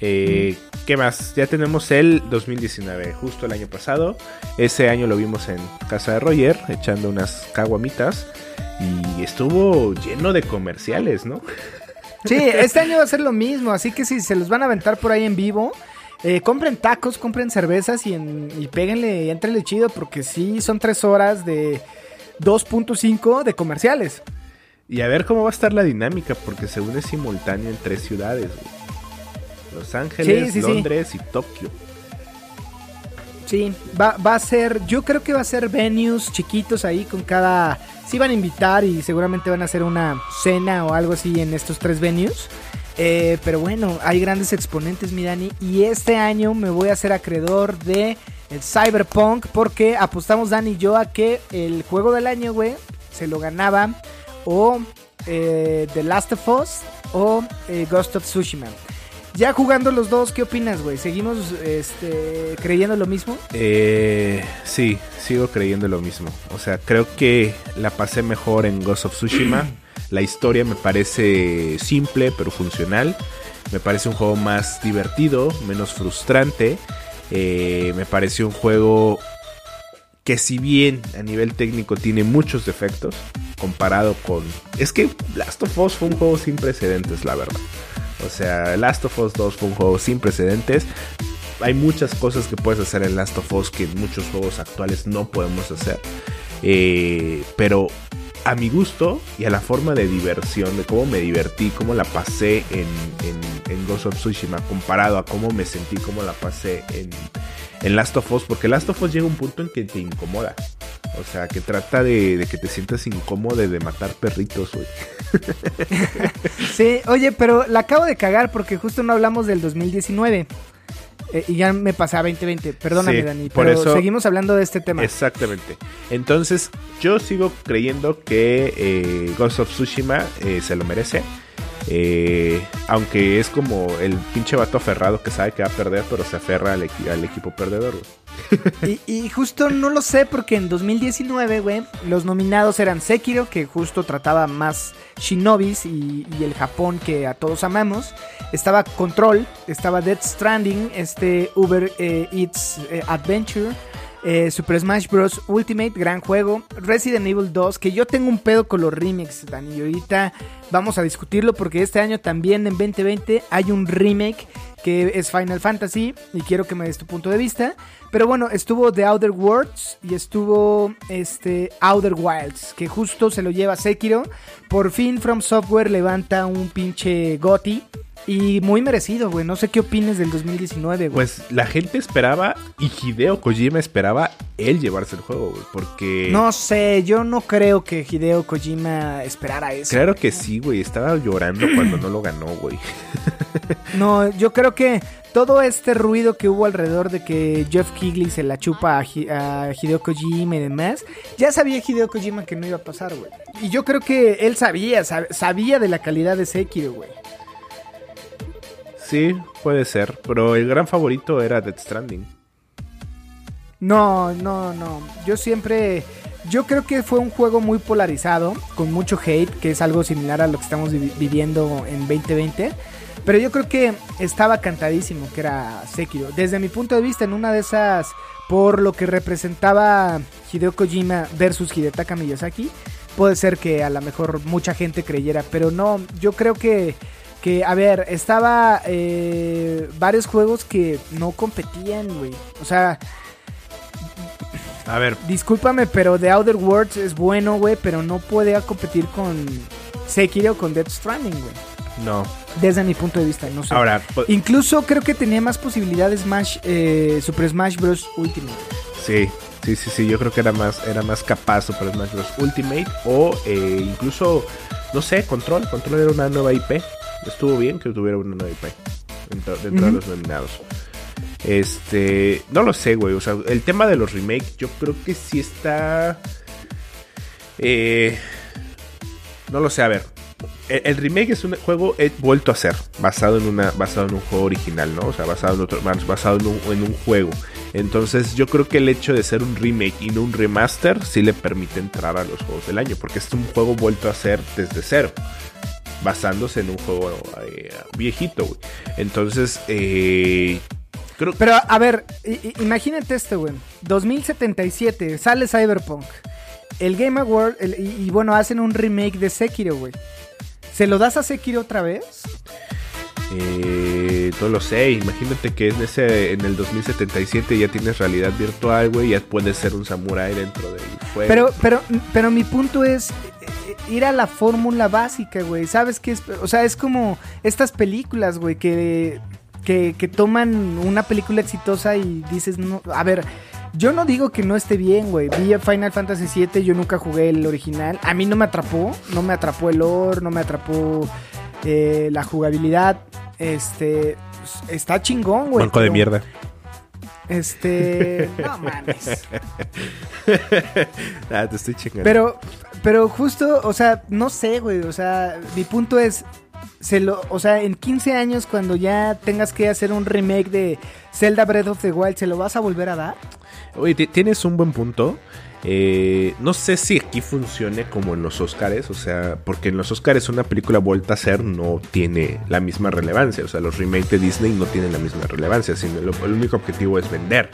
Eh, ¿Qué más? Ya tenemos el 2019, justo el año pasado. Ese año lo vimos en casa de Roger, echando unas caguamitas. Y estuvo lleno de comerciales, ¿no? Sí, este año va a ser lo mismo, así que si se los van a aventar por ahí en vivo, eh, compren tacos, compren cervezas y, en, y péguenle y entrenle chido, porque sí son tres horas de 2.5 de comerciales. Y a ver cómo va a estar la dinámica, porque según es simultáneo en tres ciudades, güey. Los Ángeles, Sí, sí, sí. Londres y Tokio. Sí, va, va a ser, yo creo que va a ser venues chiquitos ahí con cada... Sí van a invitar y seguramente van a hacer una cena o algo así en estos tres venues. Eh, pero bueno, hay grandes exponentes, mi Dani. Y este año me voy a hacer acreedor de el Cyberpunk porque apostamos Dani y yo a que el juego del año, güey, se lo ganaba o eh, The Last of Us o eh, Ghost of Tsushima. Ya jugando los dos, ¿qué opinas, güey? ¿Seguimos este, creyendo lo mismo? Eh, sí, sigo creyendo lo mismo. O sea, creo que la pasé mejor en Ghost of Tsushima. La historia me parece simple pero funcional. Me parece un juego más divertido, menos frustrante. Eh, me parece un juego que si bien a nivel técnico tiene muchos defectos comparado con... Es que Last of Us fue un juego sin precedentes, la verdad. O sea, Last of Us 2 fue un juego sin precedentes. Hay muchas cosas que puedes hacer en Last of Us que en muchos juegos actuales no podemos hacer. Eh, pero a mi gusto y a la forma de diversión, de cómo me divertí, cómo la pasé en, en, en Ghost of Tsushima, comparado a cómo me sentí, cómo la pasé en, en Last of Us, porque Last of Us llega a un punto en que te incomoda. O sea, que trata de, de que te sientas incómodo de matar perritos, güey. Sí, oye, pero la acabo de cagar porque justo no hablamos del 2019. Eh, y ya me pasé a 2020. Perdóname, Sí, Dani. por Pero eso- seguimos hablando de este tema. Exactamente. Entonces, yo sigo creyendo que eh, Ghost of Tsushima eh, se lo merece. Eh, aunque es como el pinche vato aferrado que sabe que va a perder, pero se aferra al, equi- al equipo perdedor. Y, justo no lo sé porque en 2019, güey, los nominados eran Sekiro, que justo trataba más shinobis y, el Japón que a todos amamos. Estaba Control, estaba Death Stranding, este Uber eh, Eats eh, Adventure. Eh, Super Smash Bros. Ultimate, gran juego. Resident Evil 2, que yo tengo un pedo con los remakes, Dani. Y ahorita vamos a discutirlo porque este año también en 2020 hay un remake que es Final Fantasy y quiero que me des tu punto de vista. Pero bueno, estuvo The Outer Worlds y estuvo este Outer Wilds, que justo se lo lleva Sekiro. Por fin From Software levanta un pinche GOTI y muy merecido, güey. No sé qué opines del 2019, güey. Pues la gente esperaba, y Hideo Kojima esperaba él llevarse el juego, güey. Porque. no sé, yo no creo que Hideo Kojima esperara eso. Claro que sí, güey. Estaba llorando cuando no lo ganó, güey. No, yo creo que todo este ruido que hubo alrededor de que Jeff Kigley se la chupa a, Hi- a Hideo Kojima y demás, ya sabía Hideo Kojima que no iba a pasar, güey. Y yo creo que él sabía, sab- sabía de la calidad de Sekiro, güey. Sí, puede ser. Pero el gran favorito era Death Stranding. No, no, no. Yo siempre. Yo creo que fue un juego muy polarizado, con mucho hate, que es algo similar a lo que estamos vi- viviendo en 2020. Pero yo creo que estaba cantadísimo que era Sekiro. Desde mi punto de vista, en una de esas, por lo que representaba Hideo Kojima versus Hidetaka Miyazaki, puede ser que a lo mejor mucha gente creyera. Pero no, yo creo que, que a ver, estaba eh, varios juegos que no competían, güey. O sea, A ver, Discúlpame, pero The Outer Worlds es bueno, güey, pero no puede competir con Sekiro o con Death Stranding, güey. no. Desde mi punto de vista, no sé. Ahora, Incluso creo que tenía más posibilidades Smash, eh, Super Smash Bros. Ultimate. sí, sí, sí, sí. Yo creo que era más, era más capaz Super Smash Bros. Ultimate. O eh, incluso, no sé, Control. Control era una nueva IP. Estuvo bien que tuviera nueva IP dentro, dentro de los nominados. Este, no lo sé, güey. O sea, el tema de los remakes, yo creo que sí está. Eh, no lo sé, a ver. El, el remake es un juego he vuelto a hacer, basado en una, basado en un juego original, ¿no? O sea, basado en otro, basado en un, en un juego. Entonces, yo creo que el hecho de ser un remake y no un remaster sí le permite entrar a los juegos del año, porque es un juego vuelto a hacer desde cero basándose en un juego eh, viejito, güey. Entonces, eh, creo. Pero, a ver, imagínate esto, güey. 2077, sale Cyberpunk. El Game Award, y, y bueno, hacen un remake de Sekiro, güey. ¿Se lo das a Sekiro otra vez? Eh, no lo sé, imagínate que en ese en el 2077 ya tienes realidad virtual, güey, ya puedes ser un samurái dentro del juego. Pero, pero, pero mi punto es eh, ir a la fórmula básica, güey. ¿Sabes qué es? O sea, es como estas películas, güey, que, que, que toman una película exitosa y dices, no, a ver, yo no digo que no esté bien, güey. Vi Final Fantasy VII, yo nunca jugué el original. A mí no me atrapó, no me atrapó el lore, no me atrapó eh, la jugabilidad. Este, está chingón, güey. Banco de mierda. Este, no mames. ah, te estoy chingando. Pero, pero justo, o sea, no sé, güey. O sea, mi punto es. Se lo, o sea, en 15 años, cuando ya tengas que hacer un remake de Zelda Breath of the Wild, ¿se lo vas a volver a dar? Oye, ti- tienes un buen punto. Eh, no sé si aquí funcione como en los Oscars, o sea, porque en los Oscars una película vuelta a ser no tiene la misma relevancia, o sea, los remakes de Disney no tienen la misma relevancia, sino el único objetivo es vender.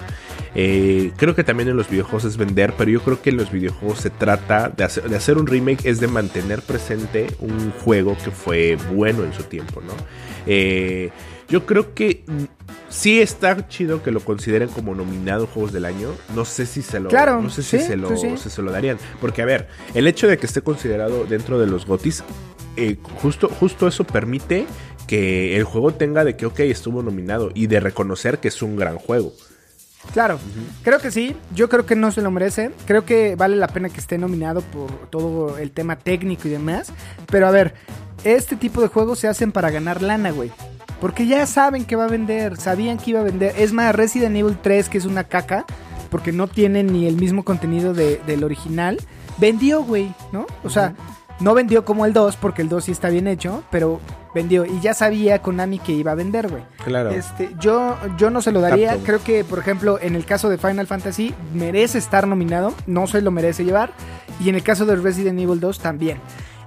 Eh, creo que también en los videojuegos es vender, pero yo creo que en los videojuegos se trata de hacer, un remake, es de mantener presente un juego que fue bueno en su tiempo, ¿no? Eh, yo creo que sí está chido que lo consideren como nominado Juegos del Año. No sé si se lo, Claro, no sé si sí, se lo, sí, sí. si se lo darían. Porque, a ver, el hecho de que esté considerado dentro de los GOTIS, eh, justo, justo eso permite que el juego tenga de que, ok, estuvo nominado y de reconocer que es un gran juego. Claro, creo que sí. Yo creo que no se lo merece. Creo que vale la pena que esté nominado por todo el tema técnico y demás. Pero a ver, este tipo de juegos se hacen para ganar lana, güey. Porque ya saben que va a vender, sabían que iba a vender. Es más, Resident Evil 3, que es una caca, porque no tiene ni el mismo contenido de- del original, vendió, güey, ¿no? O sea, no vendió como el 2, porque el 2 sí está bien hecho, pero vendió. Y ya sabía Konami que iba a vender, güey. Claro. Este, yo, yo no se lo daría. Creo que, por ejemplo, en el caso de Final Fantasy, merece estar nominado. No se lo merece llevar. Y en el caso de Resident Evil 2 también.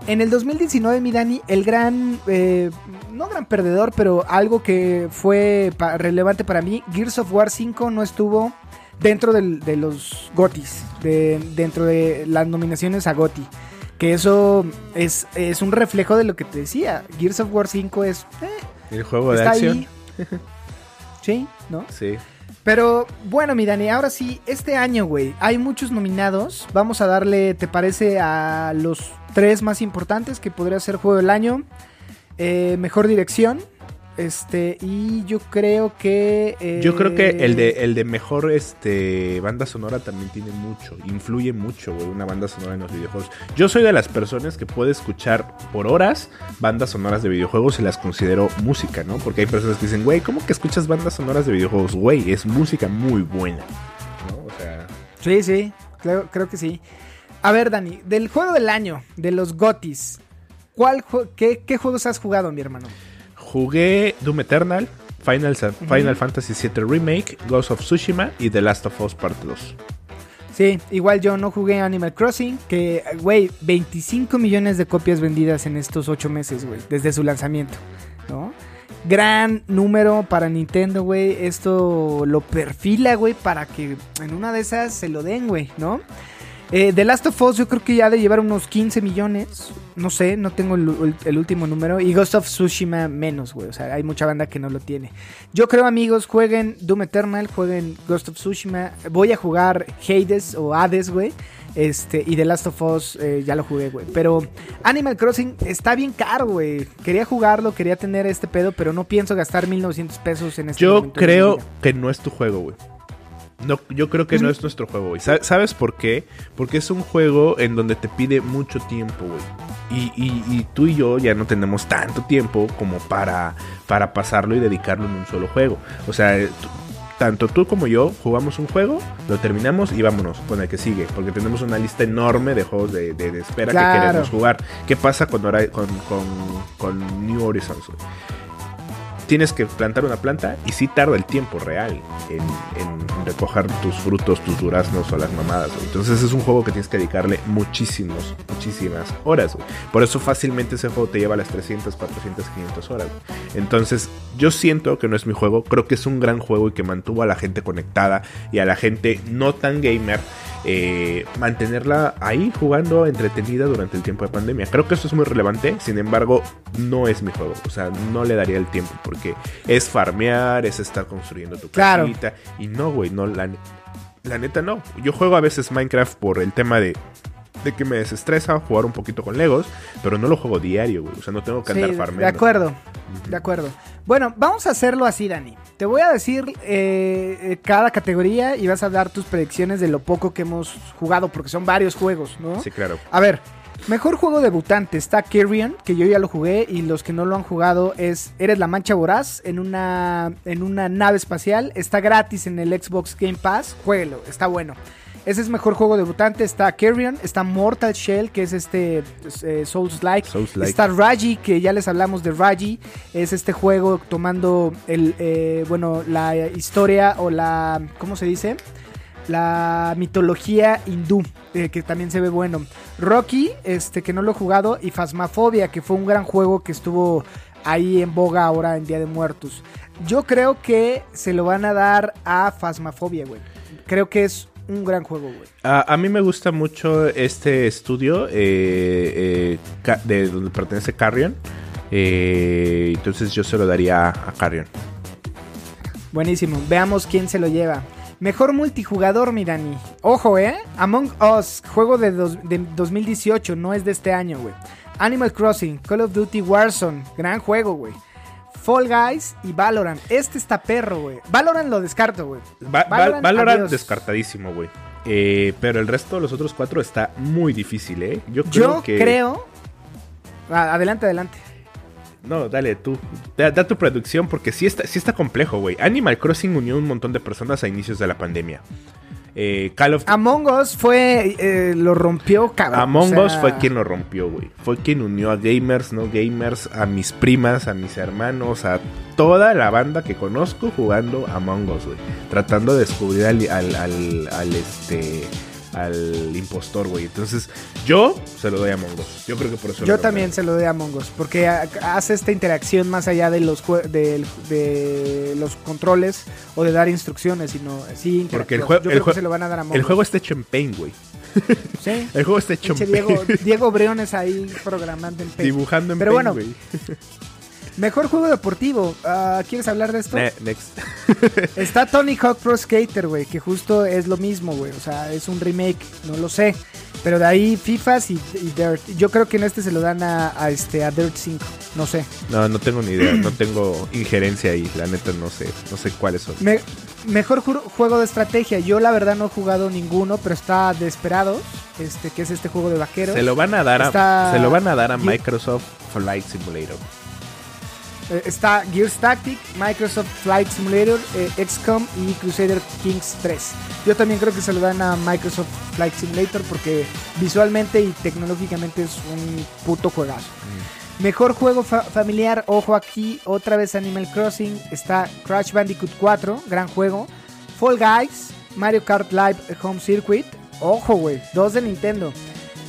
En el 2019, mi Dani, el gran, eh, no gran perdedor, pero algo que fue pa- relevante para mí, Gears of War 5 no estuvo dentro del- de los GOTIs, de, dentro de las nominaciones a GOTI. Que eso es, es un reflejo de lo que te decía. Gears of War 5 es... eh, El juego de acción. ahí. sí, ¿no? Sí. Pero bueno, mi Dani, ahora sí, este año, güey, hay muchos nominados. Vamos a darle, ¿te parece? A los tres más importantes que podría ser juego del año. Eh, mejor dirección. Este, y yo creo que. eh, Yo creo que el de, el de mejor este banda sonora también tiene mucho, influye mucho, güey, una banda sonora en los videojuegos. Yo soy de las personas que puede escuchar por horas bandas sonoras de videojuegos y las considero música, ¿no? Porque hay personas que dicen, güey, ¿cómo que escuchas bandas sonoras de videojuegos? Güey, es música muy buena, ¿no? O sea, Sí, sí, creo, creo que sí. A ver, Dani, del juego del año, de los GOTIS, ¿cuál qué, ¿qué juegos has jugado, mi hermano? Jugué Doom Eternal, Final, Final Fantasy VII Remake, Ghost of Tsushima y The Last of Us Part 2. Sí, igual yo no jugué Animal Crossing, que, güey, 25 millones de copias vendidas en estos 8 meses, güey, desde su lanzamiento, ¿no? Gran número para Nintendo, güey. Esto lo perfila, güey, para que en una de esas se lo den, güey, ¿no? Eh, The Last of Us yo creo que ya ha de llevar unos 15 millones. No sé, no tengo el, último número. Y Ghost of Tsushima menos, güey. O sea, hay mucha banda que no lo tiene. Yo creo, amigos, jueguen Doom Eternal, jueguen Ghost of Tsushima. Voy a jugar Hades o Hades, güey. Este, y The Last of Us eh, ya lo jugué, güey. Pero Animal Crossing está bien caro, güey. Quería jugarlo, quería tener este pedo, pero no pienso gastar 1900 pesos en este Yo creo que no es tu juego, güey. No, yo creo que no es nuestro juego, güey. Sa- ¿Sabes por qué? Porque es un juego en donde te pide mucho tiempo, güey. Y, y- y tú y yo ya no tenemos tanto tiempo como para, para pasarlo y dedicarlo en un solo juego. O sea, eh, tanto tú como yo jugamos un juego, lo terminamos y vámonos con el que sigue. Porque tenemos una lista enorme de juegos de, de- de espera Claro. que queremos jugar. ¿Qué pasa con, Hori- con, con, con New Horizons? Tienes que plantar una planta y sí tarda el tiempo real en, recoger tus frutos, tus duraznos o las mamadas. Entonces es un juego que tienes que dedicarle muchísimos, muchísimas horas. Por eso fácilmente ese juego te lleva las 300, 400, 500 horas. Entonces yo siento que no es mi juego, creo que es un gran juego y que mantuvo a la gente conectada y a la gente no tan gamer eh, mantenerla ahí jugando entretenida durante el tiempo de pandemia. Creo que eso es muy relevante, sin embargo, no es mi juego. O sea, no le daría el tiempo porque es farmear, es estar construyendo tu Claro. casita. Y no, güey, no, la, la neta no. Yo juego a veces Minecraft por el tema de, de que me desestresa jugar un poquito con Legos, pero no lo juego diario, güey. O sea, no tengo que andar farmeando. de acuerdo, de acuerdo. Bueno, vamos a hacerlo así, Dani. Te voy a decir eh, eh, cada categoría y vas a dar tus predicciones de lo poco que hemos jugado, porque son varios juegos, ¿no? Sí, claro. A ver, mejor juego debutante está Kyrian, que yo ya lo jugué y los que no lo han jugado es Eres la mancha voraz en una en una nave espacial, está gratis en el Xbox Game Pass, jueguelo, está bueno. Ese es mejor juego debutante, está Kyrian, está Mortal Shell, que es este eh, Souls-like, Souls-like. está Raji, que ya les hablamos de Raji, es este juego tomando el eh, bueno, la historia o la ¿cómo se dice? la mitología hindú, eh, que también se ve bueno. Rocky, este que no lo he jugado, y Phasmophobia, que fue un gran juego que estuvo ahí en boga ahora en Día de Muertos. Yo creo que se lo van a dar a Phasmophobia, güey. Creo que es un gran juego, güey. A, a mí me gusta mucho este estudio eh, eh, de donde pertenece Carrion. Eh, entonces yo se lo daría a Carrion. Buenísimo. Veamos quién se lo lleva. Mejor multijugador, mi Dani. Ojo, ¿eh? Among Us, juego de, dos- de 2018, no es de este año, güey. Animal Crossing, Call of Duty Warzone, gran juego, güey. Fall Guys y Valorant. Este está perro, güey. Valorant lo descarto, güey. Va- Val- Valorant, descartadísimo, güey. Eh, pero el resto de los otros cuatro está muy difícil, ¿eh? Yo creo Yo que... creo... Ah, adelante, adelante. No, dale, tú. Da, da tu producción porque sí está, sí está complejo, güey. Animal Crossing unió un montón de personas a inicios de la pandemia. Eh, Call of Among Us fue. eh, lo rompió, cabrón. Among o Us fue quien lo rompió, güey. Fue quien unió a gamers, no gamers, a mis primas, a mis hermanos, a toda la banda que conozco jugando Among Us, güey. Tratando de descubrir al, al, al, al, este al impostor, güey. Entonces, yo se lo doy a Among Us. Yo creo que por eso Yo también se lo doy a Among Us, porque ha- hace esta interacción más allá de los del- de, los controles o de dar instrucciones, sino sí Porque el juego- Yo el creo que jue- se lo van a dar a Among El juego está hecho en Paint, güey. Sí. El juego está hecho en. Diego, Diego Briones ahí programando en Paint. Dibujando en Pero bueno. Mejor juego deportivo. Ah, ¿Quieres hablar de esto? Ne- next. Está Tony Hawk Pro Skater, güey, que justo es lo mismo, güey. O sea, es un remake, no lo sé. Pero de ahí FIFAs y, y Dirt. Yo creo que en este se lo dan a, a este, a Dirt 5. No sé. No, no tengo ni idea. No tengo injerencia ahí. La neta, no sé. No sé cuáles son. Me- mejor ju- juego de estrategia. Yo la verdad no he jugado ninguno, pero está Desperado, este, que es este juego de vaqueros. Se lo van a dar a, se lo van a dar a Microsoft Flight Simulator. Eh, está Gears Tactic, Microsoft Flight Simulator, eh, XCOM y Crusader Kings 3. Yo también creo que se lo dan a Microsoft Flight Simulator porque visualmente y tecnológicamente es un puto juegazo. Mejor juego fa- familiar, ojo aquí, otra vez Animal Crossing, está Crash Bandicoot 4, gran juego, Fall Guys, Mario Kart Live Home Circuit, ojo güey, dos de Nintendo.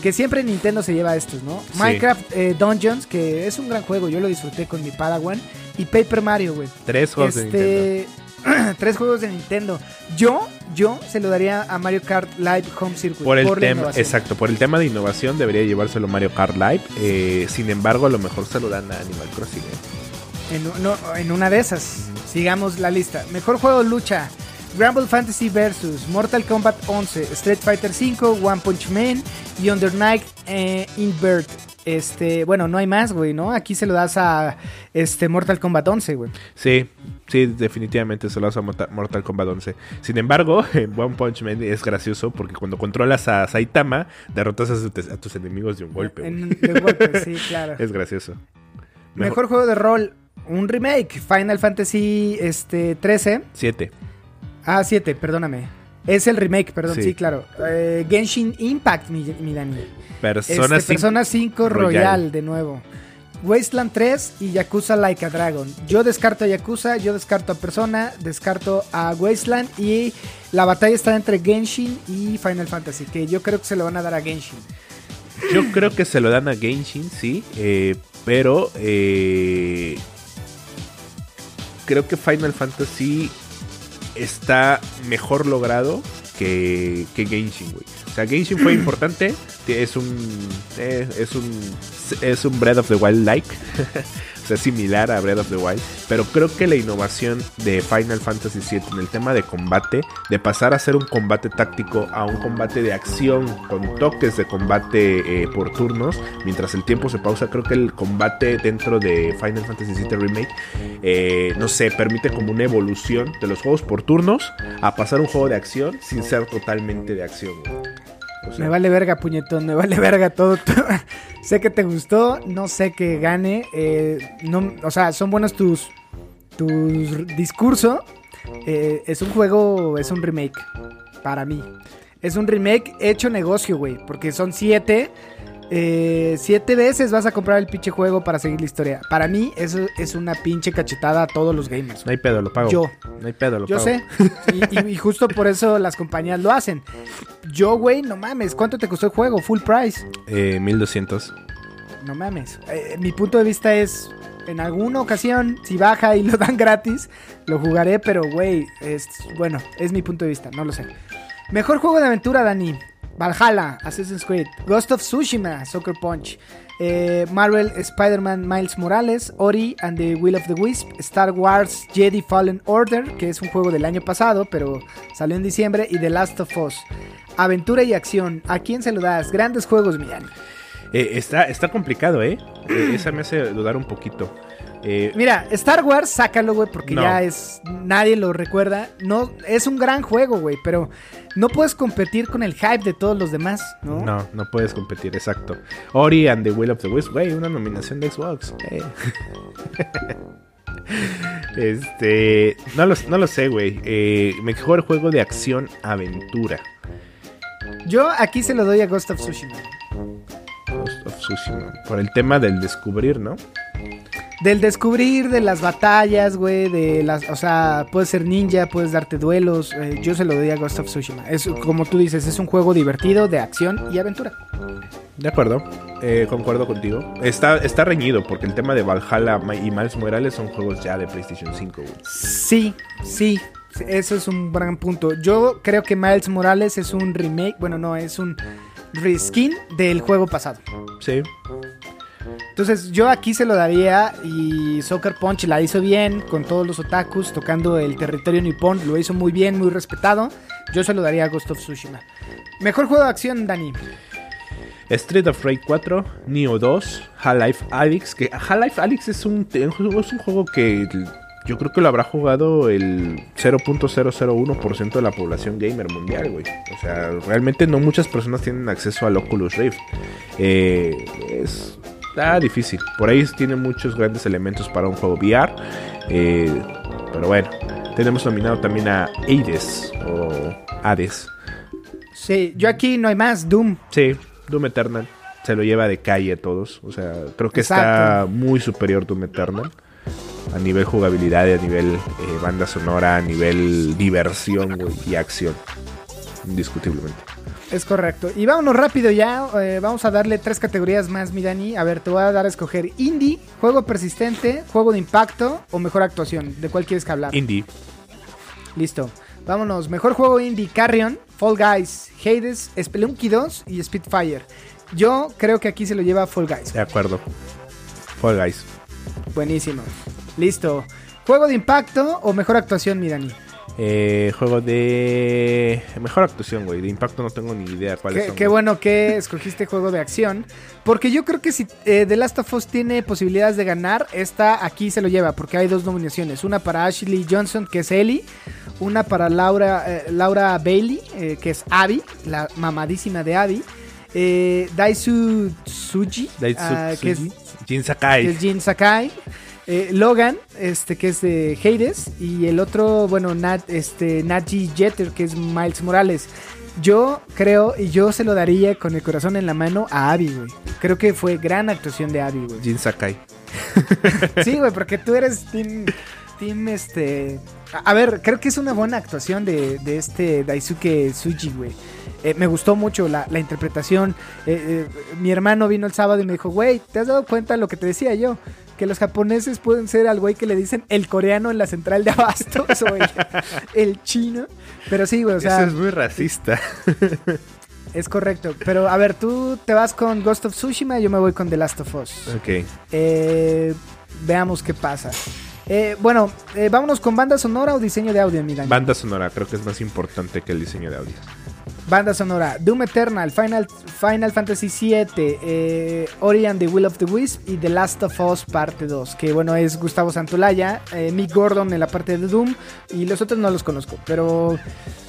Que siempre Nintendo se lleva estos, ¿no? Sí. Minecraft eh, Dungeons, que es un gran juego, yo lo disfruté con mi Padawan. Y Paper Mario, güey. Tres juegos de Nintendo. Este. tres juegos de Nintendo. Yo, yo se lo daría a Mario Kart Live Home Circuit. Por el tema, exacto, por el tema de innovación debería llevárselo Mario Kart Live. eh, sin embargo, a lo mejor se lo dan a Animal Crossing. eh. En, no, en una de esas. Sigamos la lista. Mejor juego lucha. Rumble Fantasy Versus, Mortal Kombat 11, Street Fighter 5, One Punch Man y Under Night eh, Invert. Este, bueno, no hay más, güey, ¿no? Aquí se lo das a este Mortal Kombat 11, güey. Sí, sí, definitivamente se lo hace a Morta- Mortal Kombat 11. Sin embargo, en One Punch Man es gracioso porque cuando controlas a Saitama, derrotas a, tus enemigos de un golpe. En, de golpe, sí, claro. Es gracioso. Mejor juego de rol, un remake, Final Fantasy este 13. 7. Ah, 7, perdóname. Es el remake, perdón, Sí. sí, claro. Eh, Genshin Impact, mi, mi Dani. Persona Este, Persona 5 Royal. Royal. de nuevo. Wasteland 3 y Yakuza Like a Dragon. Yo descarto a Yakuza, yo descarto a Persona, descarto a Wasteland y la batalla está entre Genshin y Final Fantasy, que yo creo que se lo van a dar a Genshin. Yo creo que se lo dan a Genshin, sí. eh, pero eh, creo que Final Fantasy está mejor logrado que, que Genshin, güey. O sea, Genshin fue importante. Es un. eh, es un. Es un Breath of the Wild like. sea, similar a Breath of the Wild. Pero creo que la innovación de Final Fantasy VII en el tema de combate, de pasar a ser un combate táctico a un combate de acción con toques de combate eh, por turnos, mientras el tiempo se pausa, creo que el combate dentro de Final Fantasy VII Remake, eh, no sé, permite como una evolución de los juegos por turnos a pasar un juego de acción sin ser totalmente de acción. O sea, Me vale verga, puñetón, me vale verga todo. sé que te gustó, no sé que gane. eh, no, o sea, son buenos tus, tus discurso. eh, es un juego, es un remake. Para mí. Es un remake hecho negocio, güey. Porque son siete. Eh, siete veces vas a comprar el pinche juego para seguir la historia. Para mí, eso es una pinche cachetada a todos los gamers. No hay pedo, lo pago. Yo. No hay pedo, lo Yo pago. sé. Y, y- y justo por eso las compañías lo hacen. Yo, güey, no mames. ¿Cuánto te costó el juego? Full price. Eh, 1200. No mames. Eh, mi punto de vista es, en alguna ocasión, si baja y lo dan gratis, lo jugaré, pero, güey, es, bueno, es mi punto de vista, no lo sé. Mejor juego de aventura, Dani. Valhalla, Assassin's Creed, Ghost of Tsushima, Soccer Punch, eh, Marvel, Spider-Man, Miles Morales, Ori and the Will of the Wisp, Star Wars Jedi Fallen Order, que es un juego del año pasado, pero salió en diciembre, y The Last of Us. Aventura y acción, ¿a quién se lo das? Grandes juegos, mi Dani. Eh, está, está complicado, ¿eh? Eh, Esa me hace dudar un poquito. Eh, Mira, Star Wars, sácalo, güey, porque No. ya es. Nadie lo recuerda. No, es un gran juego, güey, pero no puedes competir con el hype de todos los demás, ¿no? No, no puedes competir, exacto. Ori and the Will of the Wisp, güey, una nominación de Xbox. eh. este, no lo, no lo sé, güey. Eh, mejor juego de acción aventura. Yo aquí se lo doy a Ghost of Tsushima. Ghost of Tsushima. Por el tema del descubrir, ¿no? Del descubrir, de las batallas, güey, de las, o sea, puedes ser ninja, puedes darte duelos. eh, yo se lo doy a Ghost of Tsushima. Es como tú dices, es un juego divertido de acción y aventura. De acuerdo, eh, concuerdo contigo. Está, está reñido porque el tema de Valhalla y Miles Morales son juegos ya de PlayStation 5, güey. Sí, sí, eso es un gran punto. Yo creo que Miles Morales es un remake, bueno, no, es un reskin del juego pasado. Sí, Entonces yo aquí se lo daría y Soccer Punch la hizo bien con todos los otakus tocando el territorio nipón, lo hizo muy bien, muy respetado. Yo se lo daría a Ghost of Tsushima. Mejor juego de acción, Dani. Street of Rage 4, Neo 2, Half-Life Alyx, que Half-Life Alyx es un, es un juego que yo creo que lo habrá jugado el 0.001% de la población gamer mundial, güey. O sea, realmente no muchas personas tienen acceso al Oculus Rift. Eh, es está difícil. Por ahí tiene muchos grandes elementos para un juego VR. eh, pero bueno, tenemos nominado también a Hades o Hades. Sí, yo aquí no hay más, Doom. Sí, Doom Eternal se lo lleva de calle a todos. O sea, creo que está muy superior Doom Eternal. A nivel jugabilidad, a nivel eh, banda sonora, a nivel diversión y acción. Indiscutiblemente. Es correcto. Y vámonos rápido ya. eh, vamos a darle tres categorías más, mi Dani. A ver, te voy a dar a escoger indie, juego persistente, juego de impacto o mejor actuación. ¿De cuál quieres que hablar? Indie. Listo. Vámonos. Mejor juego indie, Carrion, Fall Guys, Hades, Spelunky 2 y Spitfire. Yo creo que aquí se lo lleva Fall Guys. De acuerdo. Fall Guys. Buenísimo. Listo. Juego de impacto o mejor actuación, mi Dani. Eh, juego de. Mejor actuación, güey. De impacto no tengo ni idea cuáles Qué, son. qué güey. bueno que escogiste juego de acción. Porque yo creo que si eh, The Last of Us tiene posibilidades de ganar, esta aquí se lo lleva. Porque hay dos nominaciones. Una para Ashley Johnson, que es Ellie. Una para Laura, eh, Laura Bailey, eh, que es Abby, la mamadísima de Abby. Eh, Daisu Tsuji, Daisuke ah, que es Tsuji. Jin Sakai. que es Jin Sakai. Eh, Logan, este que es de Hades. Y el otro, bueno, Nat, este, Naji Jeter, que es Miles Morales. Yo creo, y yo se lo daría con el corazón en la mano a Abby, güey. Creo que fue gran actuación de Abby, güey. Jin Sakai. Sí, güey, porque tú eres team, team este... A ver, creo que es una buena actuación de, de este Daisuke Tsuji, güey. Eh, me gustó mucho la, la interpretación. Eh, eh, mi hermano vino el sábado y me dijo, güey, ¿te has dado cuenta de lo que te decía yo? Que los japoneses pueden ser al güey que le dicen el coreano en la central de abastos o el, el chino. Pero sí, güey, o sea, Eso es muy racista. es correcto. Pero a ver, tú te vas con Ghost of Tsushima, yo me voy con The Last of Us. ok. Eh, veamos qué pasa. Eh, bueno, eh, vámonos con banda sonora o diseño de audio, mi. Banda sonora, creo que es más importante que el diseño de audio. Banda sonora, Doom Eternal, Final, Final Fantasy VII, eh, Ori and the Will of the Wisp y The Last of Us parte 2, que bueno es Gustavo Santolaya, eh, Mick Gordon en la parte de Doom y los otros no los conozco, pero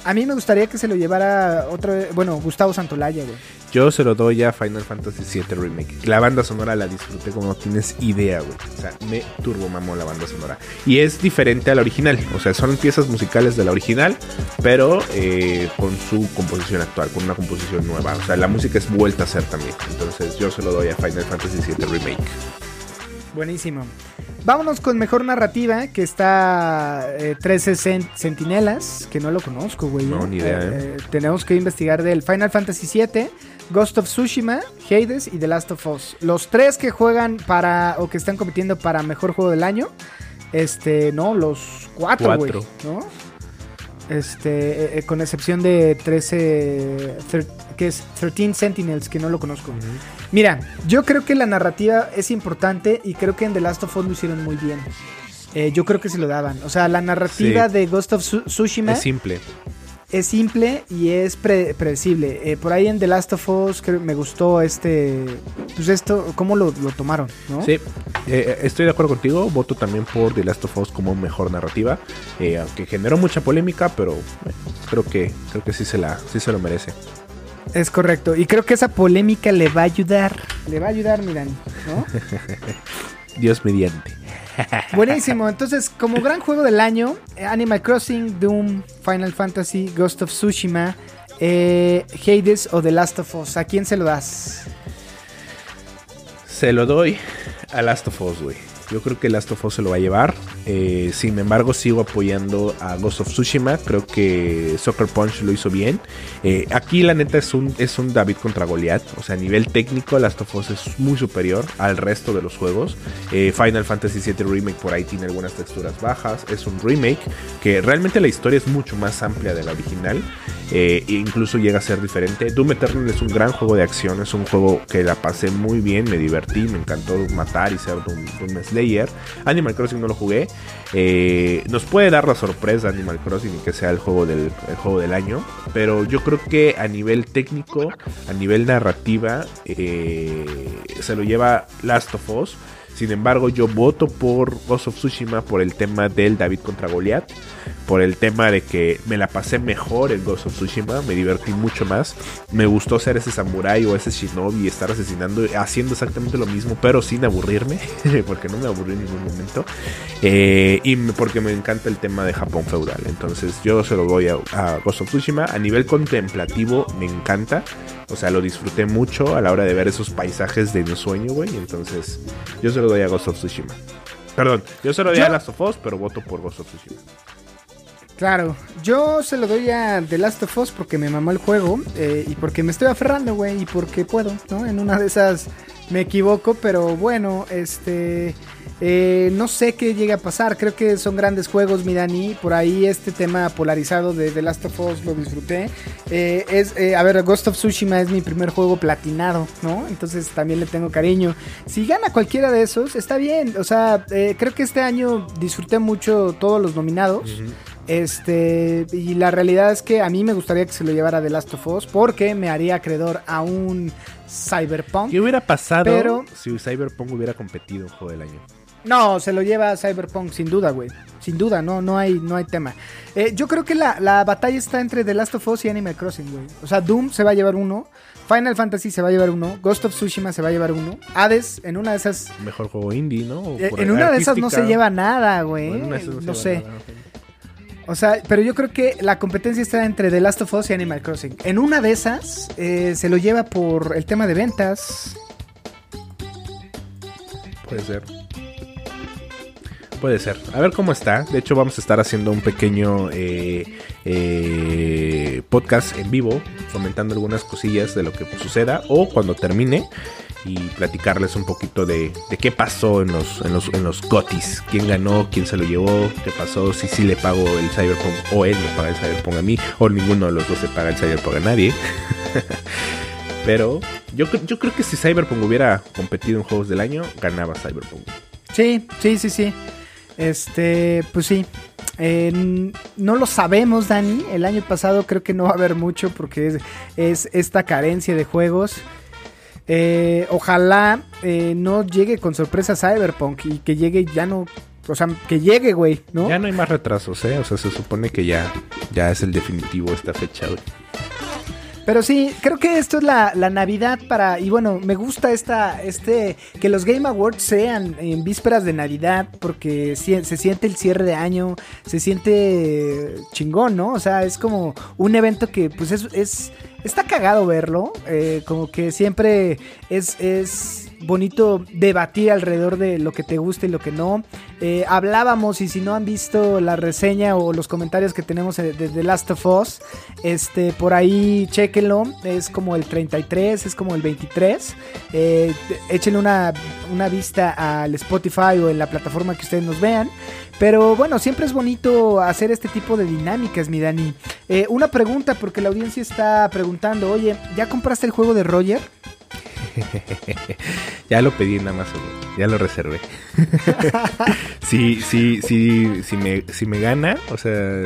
a mí me gustaría que se lo llevara otro, bueno, Gustavo Santolaya, güey. Yo se lo doy a Final Fantasy VII Remake. La banda sonora la disfruté como no tienes idea, güey. O sea, me turbo mamó la banda sonora. Y es diferente a la original. O sea, son piezas musicales de la original, pero eh, con su composición actual, con una composición nueva. O sea, la música es vuelta a ser también. Entonces yo se lo doy a Final Fantasy VII Remake. Buenísimo. Vámonos con mejor narrativa, que está eh, 13 cent- Centinelas, que no lo conozco, güey. No, ni idea, ¿eh? tenemos que investigar del Final Fantasy VII, Ghost of Tsushima, Hades y The Last of Us. Los tres que juegan para, o que están compitiendo para mejor juego del año, este, no, los cuatro, güey. ¿no? Este, eh, eh, con excepción de 13, thir- que es 13 Sentinels, que no lo conozco. Mira, yo creo que la narrativa es importante y creo que en The Last of Us lo hicieron muy bien. Eh, yo creo que se lo daban. O sea, la narrativa Sí. de Ghost of Tsu- Tsushima Es simple. Es simple y es pre- predecible. Eh, por ahí en The Last of Us creo, me gustó este, pues esto, cómo lo, lo tomaron, ¿no? Sí, eh, estoy de acuerdo contigo. Voto también por The Last of Us como mejor narrativa. eh, aunque generó mucha polémica, pero bueno, creo que creo que sí se la sí se lo merece. Es correcto. Y creo que esa polémica le va a ayudar. Le va a ayudar, miran, ¿no? Dios mediante. Buenísimo. Entonces, como gran juego del año, Animal Crossing, Doom, Final Fantasy, Ghost of Tsushima, eh, Hades o The Last of Us. ¿A quién se lo das? Se lo doy a Last of Us, güey. Yo creo que Last of Us se lo va a llevar. Eh, sin embargo, sigo apoyando a Ghost of Tsushima. Creo que Soccer Punch lo hizo bien. Eh, aquí, la neta, es un, es un David contra Goliath. O sea, a nivel técnico, Last of Us es muy superior al resto de los juegos. Eh, Final Fantasy VII Remake por ahí tiene algunas texturas bajas. Es un remake que realmente la historia es mucho más amplia de la original. Incluso llega a ser diferente. Doom Eternal es un gran juego de acción. Es un juego que la pasé muy bien. Me divertí. Me encantó matar y ser Doom, Doom Animal Crossing no lo jugué. Eh, nos puede dar la sorpresa Animal Crossing y que sea el juego, del, el juego del año. Pero yo creo que a nivel técnico, a nivel narrativa, eh, se lo lleva Last of Us. Sin embargo, yo voto por Ghost of Tsushima por el tema del David contra Goliath. Por el tema de que me la pasé mejor en Ghost of Tsushima. Me divertí mucho más. Me gustó ser ese samurai o ese shinobi estar asesinando, haciendo exactamente lo mismo, pero sin aburrirme. porque no me aburrí en ningún momento. Eh, y porque me encanta el tema de Japón feudal. Entonces yo se lo doy a, a Ghost of Tsushima. A nivel contemplativo me encanta. O sea, lo disfruté mucho a la hora de ver esos paisajes de ensueño, güey. Entonces yo se lo doy a Ghost of Tsushima. Perdón, yo se lo doy Yo- a Last of Us, pero voto por Ghost of Tsushima. Claro, yo se lo doy a The Last of Us porque me mamó el juego eh, y porque me estoy aferrando, güey, y porque puedo, ¿no? En una de esas me equivoco, pero bueno, este... eh, no sé qué llega a pasar, creo que son grandes juegos, mi Dani. Por ahí este tema polarizado de The Last of Us lo disfruté. Eh, es, eh, a ver, Ghost of Tsushima es mi primer juego platinado, ¿no? Entonces también le tengo cariño. Si gana cualquiera de esos, está bien. O sea, eh, creo que este año disfruté mucho todos los nominados. Este, y la realidad es que a mí me gustaría que se lo llevara The Last of Us porque me haría acreedor a un Cyberpunk. ¿Qué hubiera pasado Pero- si Cyberpunk hubiera competido en Juego del Año? No, se lo lleva Cyberpunk sin duda, güey. Sin duda, no, no hay, no hay tema. Eh, yo creo que la, la batalla está entre The Last of Us y Animal Crossing, güey. O sea, Doom se va a llevar uno, Final Fantasy se va a llevar uno, Ghost of Tsushima se va a llevar uno, Hades en una de esas, Mejor juego indie, ¿no? Eh, en una de esas no se lleva nada, güey. No, lleva sé. nada. O sea, pero yo creo que la competencia está entre The Last of Us y Animal Crossing. En una de esas eh, se lo lleva por el tema de ventas. Puede ser. Puede ser. A ver cómo está. De hecho, vamos a estar haciendo un pequeño eh, eh, podcast en vivo, comentando algunas cosillas de lo que suceda o cuando termine y platicarles un poquito de, de qué pasó en los, en los, en los GOTIS. Quién ganó, quién se lo llevó, qué pasó, si sí le pago el Cyberpunk o él me paga el Cyberpunk a mí o ninguno de los dos se paga el Cyberpunk a nadie. Pero yo, yo creo que si Cyberpunk hubiera competido en Juegos del Año, ganaba Cyberpunk. Sí, sí, sí, sí. Este, pues sí. No lo sabemos, Dani. El año pasado creo que no va a haber mucho porque es, es esta carencia de juegos. Eh, ojalá eh, no llegue con sorpresa Cyberpunk y que llegue ya no. O sea, que llegue, güey, ¿no? Ya no hay más retrasos, ¿eh? O sea, se supone que ya, ya es el definitivo esta fecha, güey. Pero sí, creo que esto es la, la Navidad para. Y bueno, me gusta esta. Este. Que los Game Awards sean en vísperas de Navidad. Porque si- se siente el cierre de año. Se siente chingón, ¿no? O sea, es como un evento que, pues, es. es está cagado verlo. eh, como que siempre es. es bonito debatir alrededor de lo que te gusta y lo que no. Eh, hablábamos y si no han visto la reseña o los comentarios que tenemos de de The Last of Us, este, por ahí chequenlo, es como el 33, es como el 23. Eh, échenle una, una vista al Spotify o en la plataforma que ustedes nos vean. Pero bueno, siempre es bonito hacer este tipo de dinámicas, mi Dani. Eh, una pregunta, porque la audiencia está preguntando, oye, ¿ya compraste el juego de Roger? Ya lo pedí en Amazon. Ya lo reservé. sí, sí, sí, si me, si me gana, o sea,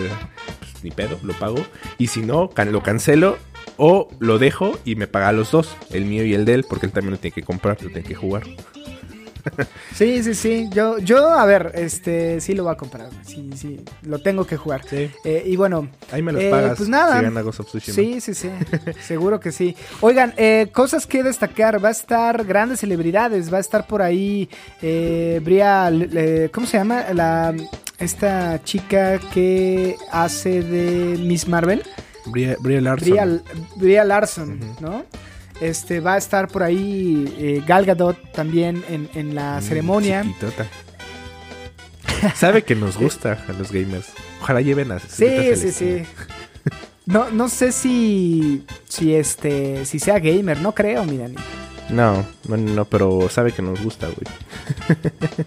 pues, ni pedo, lo pago. Y si no, lo cancelo o lo dejo y me paga los dos, el mío y el de él, porque él también lo tiene que comprar, lo tiene que jugar. Sí, sí, sí. Yo, yo, a ver, este, sí lo voy a comprar. Sí, sí, lo tengo que jugar. Sí. Eh, y bueno, Ahí me los Eh, pagas pues nada. si gana Ghost of Tsushima. Sí, sí, sí. Seguro que sí. Oigan, eh, cosas que destacar. Va a estar grandes celebridades. Va a estar por ahí eh, Bria. eh, ¿Cómo se llama? La, esta chica que hace de Miss Marvel. Brie, Brie Larson. Bria, Bria Larson, ¿no? Este va a estar por ahí eh, Gal Gadot también en, en la Mm, ceremonia. chiquitota. Sabe que nos gusta a los gamers. Ojalá lleven a Sí, sí, sí. No, no sé si, si este, si sea gamer, no creo, mi Dani. No, no, no, pero sabe que nos gusta, güey.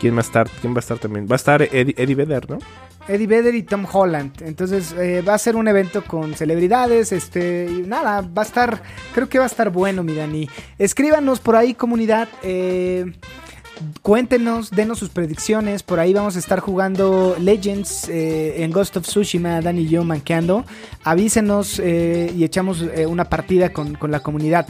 ¿Quién va a estar? ¿Quién va a estar también? Va a estar Eddie, Eddie Vedder, ¿no? Eddie Vedder y Tom Holland. Entonces eh, va a ser un evento con celebridades. Este, nada, va a estar, creo que va a estar bueno, mi Dani. Escríbanos por ahí, comunidad. eh, cuéntenos, denos sus predicciones. Por ahí vamos a estar jugando Legends eh, en Ghost of Tsushima, Dani y yo manqueando. Avísenos y echamos una partida con, con la comunidad.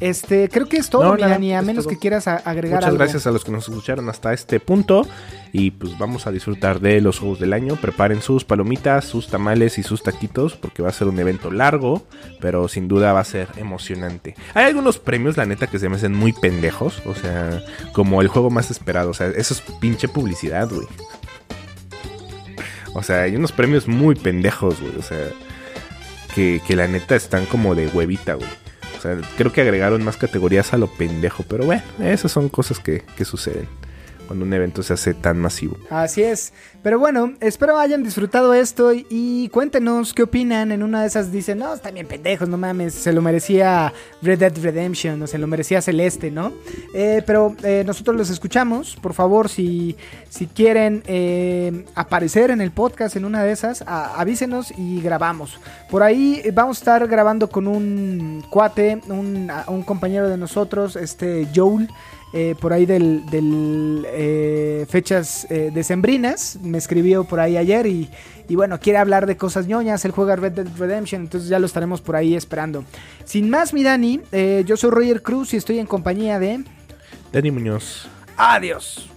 Este, creo que es todo, No, mi nada, a menos todo. que quieras agregar Muchas algo. gracias a los que nos escucharon hasta este punto. Y pues vamos a disfrutar de los juegos del año. Preparen sus palomitas, sus tamales y sus taquitos. Porque va a ser un evento largo. Pero sin duda va a ser emocionante. Hay algunos premios, la neta, que se me hacen muy pendejos. O sea, como el juego más esperado. O sea, eso es pinche publicidad, güey. O sea, hay unos premios muy pendejos, güey. O sea, que, que la neta están como de huevita, güey. O sea, creo que agregaron más categorías a lo pendejo. Pero bueno, esas son cosas que, que suceden cuando un evento se hace tan masivo. Así es. Pero bueno, espero hayan disfrutado esto y, cuéntenos qué opinan. En una de esas dicen, no, están bien pendejos, no mames, se lo merecía Red Dead Redemption o se lo merecía Celeste, ¿no? Eh, pero eh, nosotros los escuchamos. Por favor, si, si quieren eh, aparecer en el podcast en una de esas, avísenos y grabamos. Por ahí eh, vamos a estar grabando con un cuate, un, un compañero de nosotros, este Joel eh, por ahí del, del, eh, fechas eh, decembrinas. Me escribió por ahí ayer y, y bueno, quiere hablar de cosas ñoñas. Él juega Red Dead Redemption, entonces ya lo estaremos por ahí esperando. Sin más, mi Dani, yo soy Roger Cruz y estoy en compañía de... Dani Muñoz. Adiós.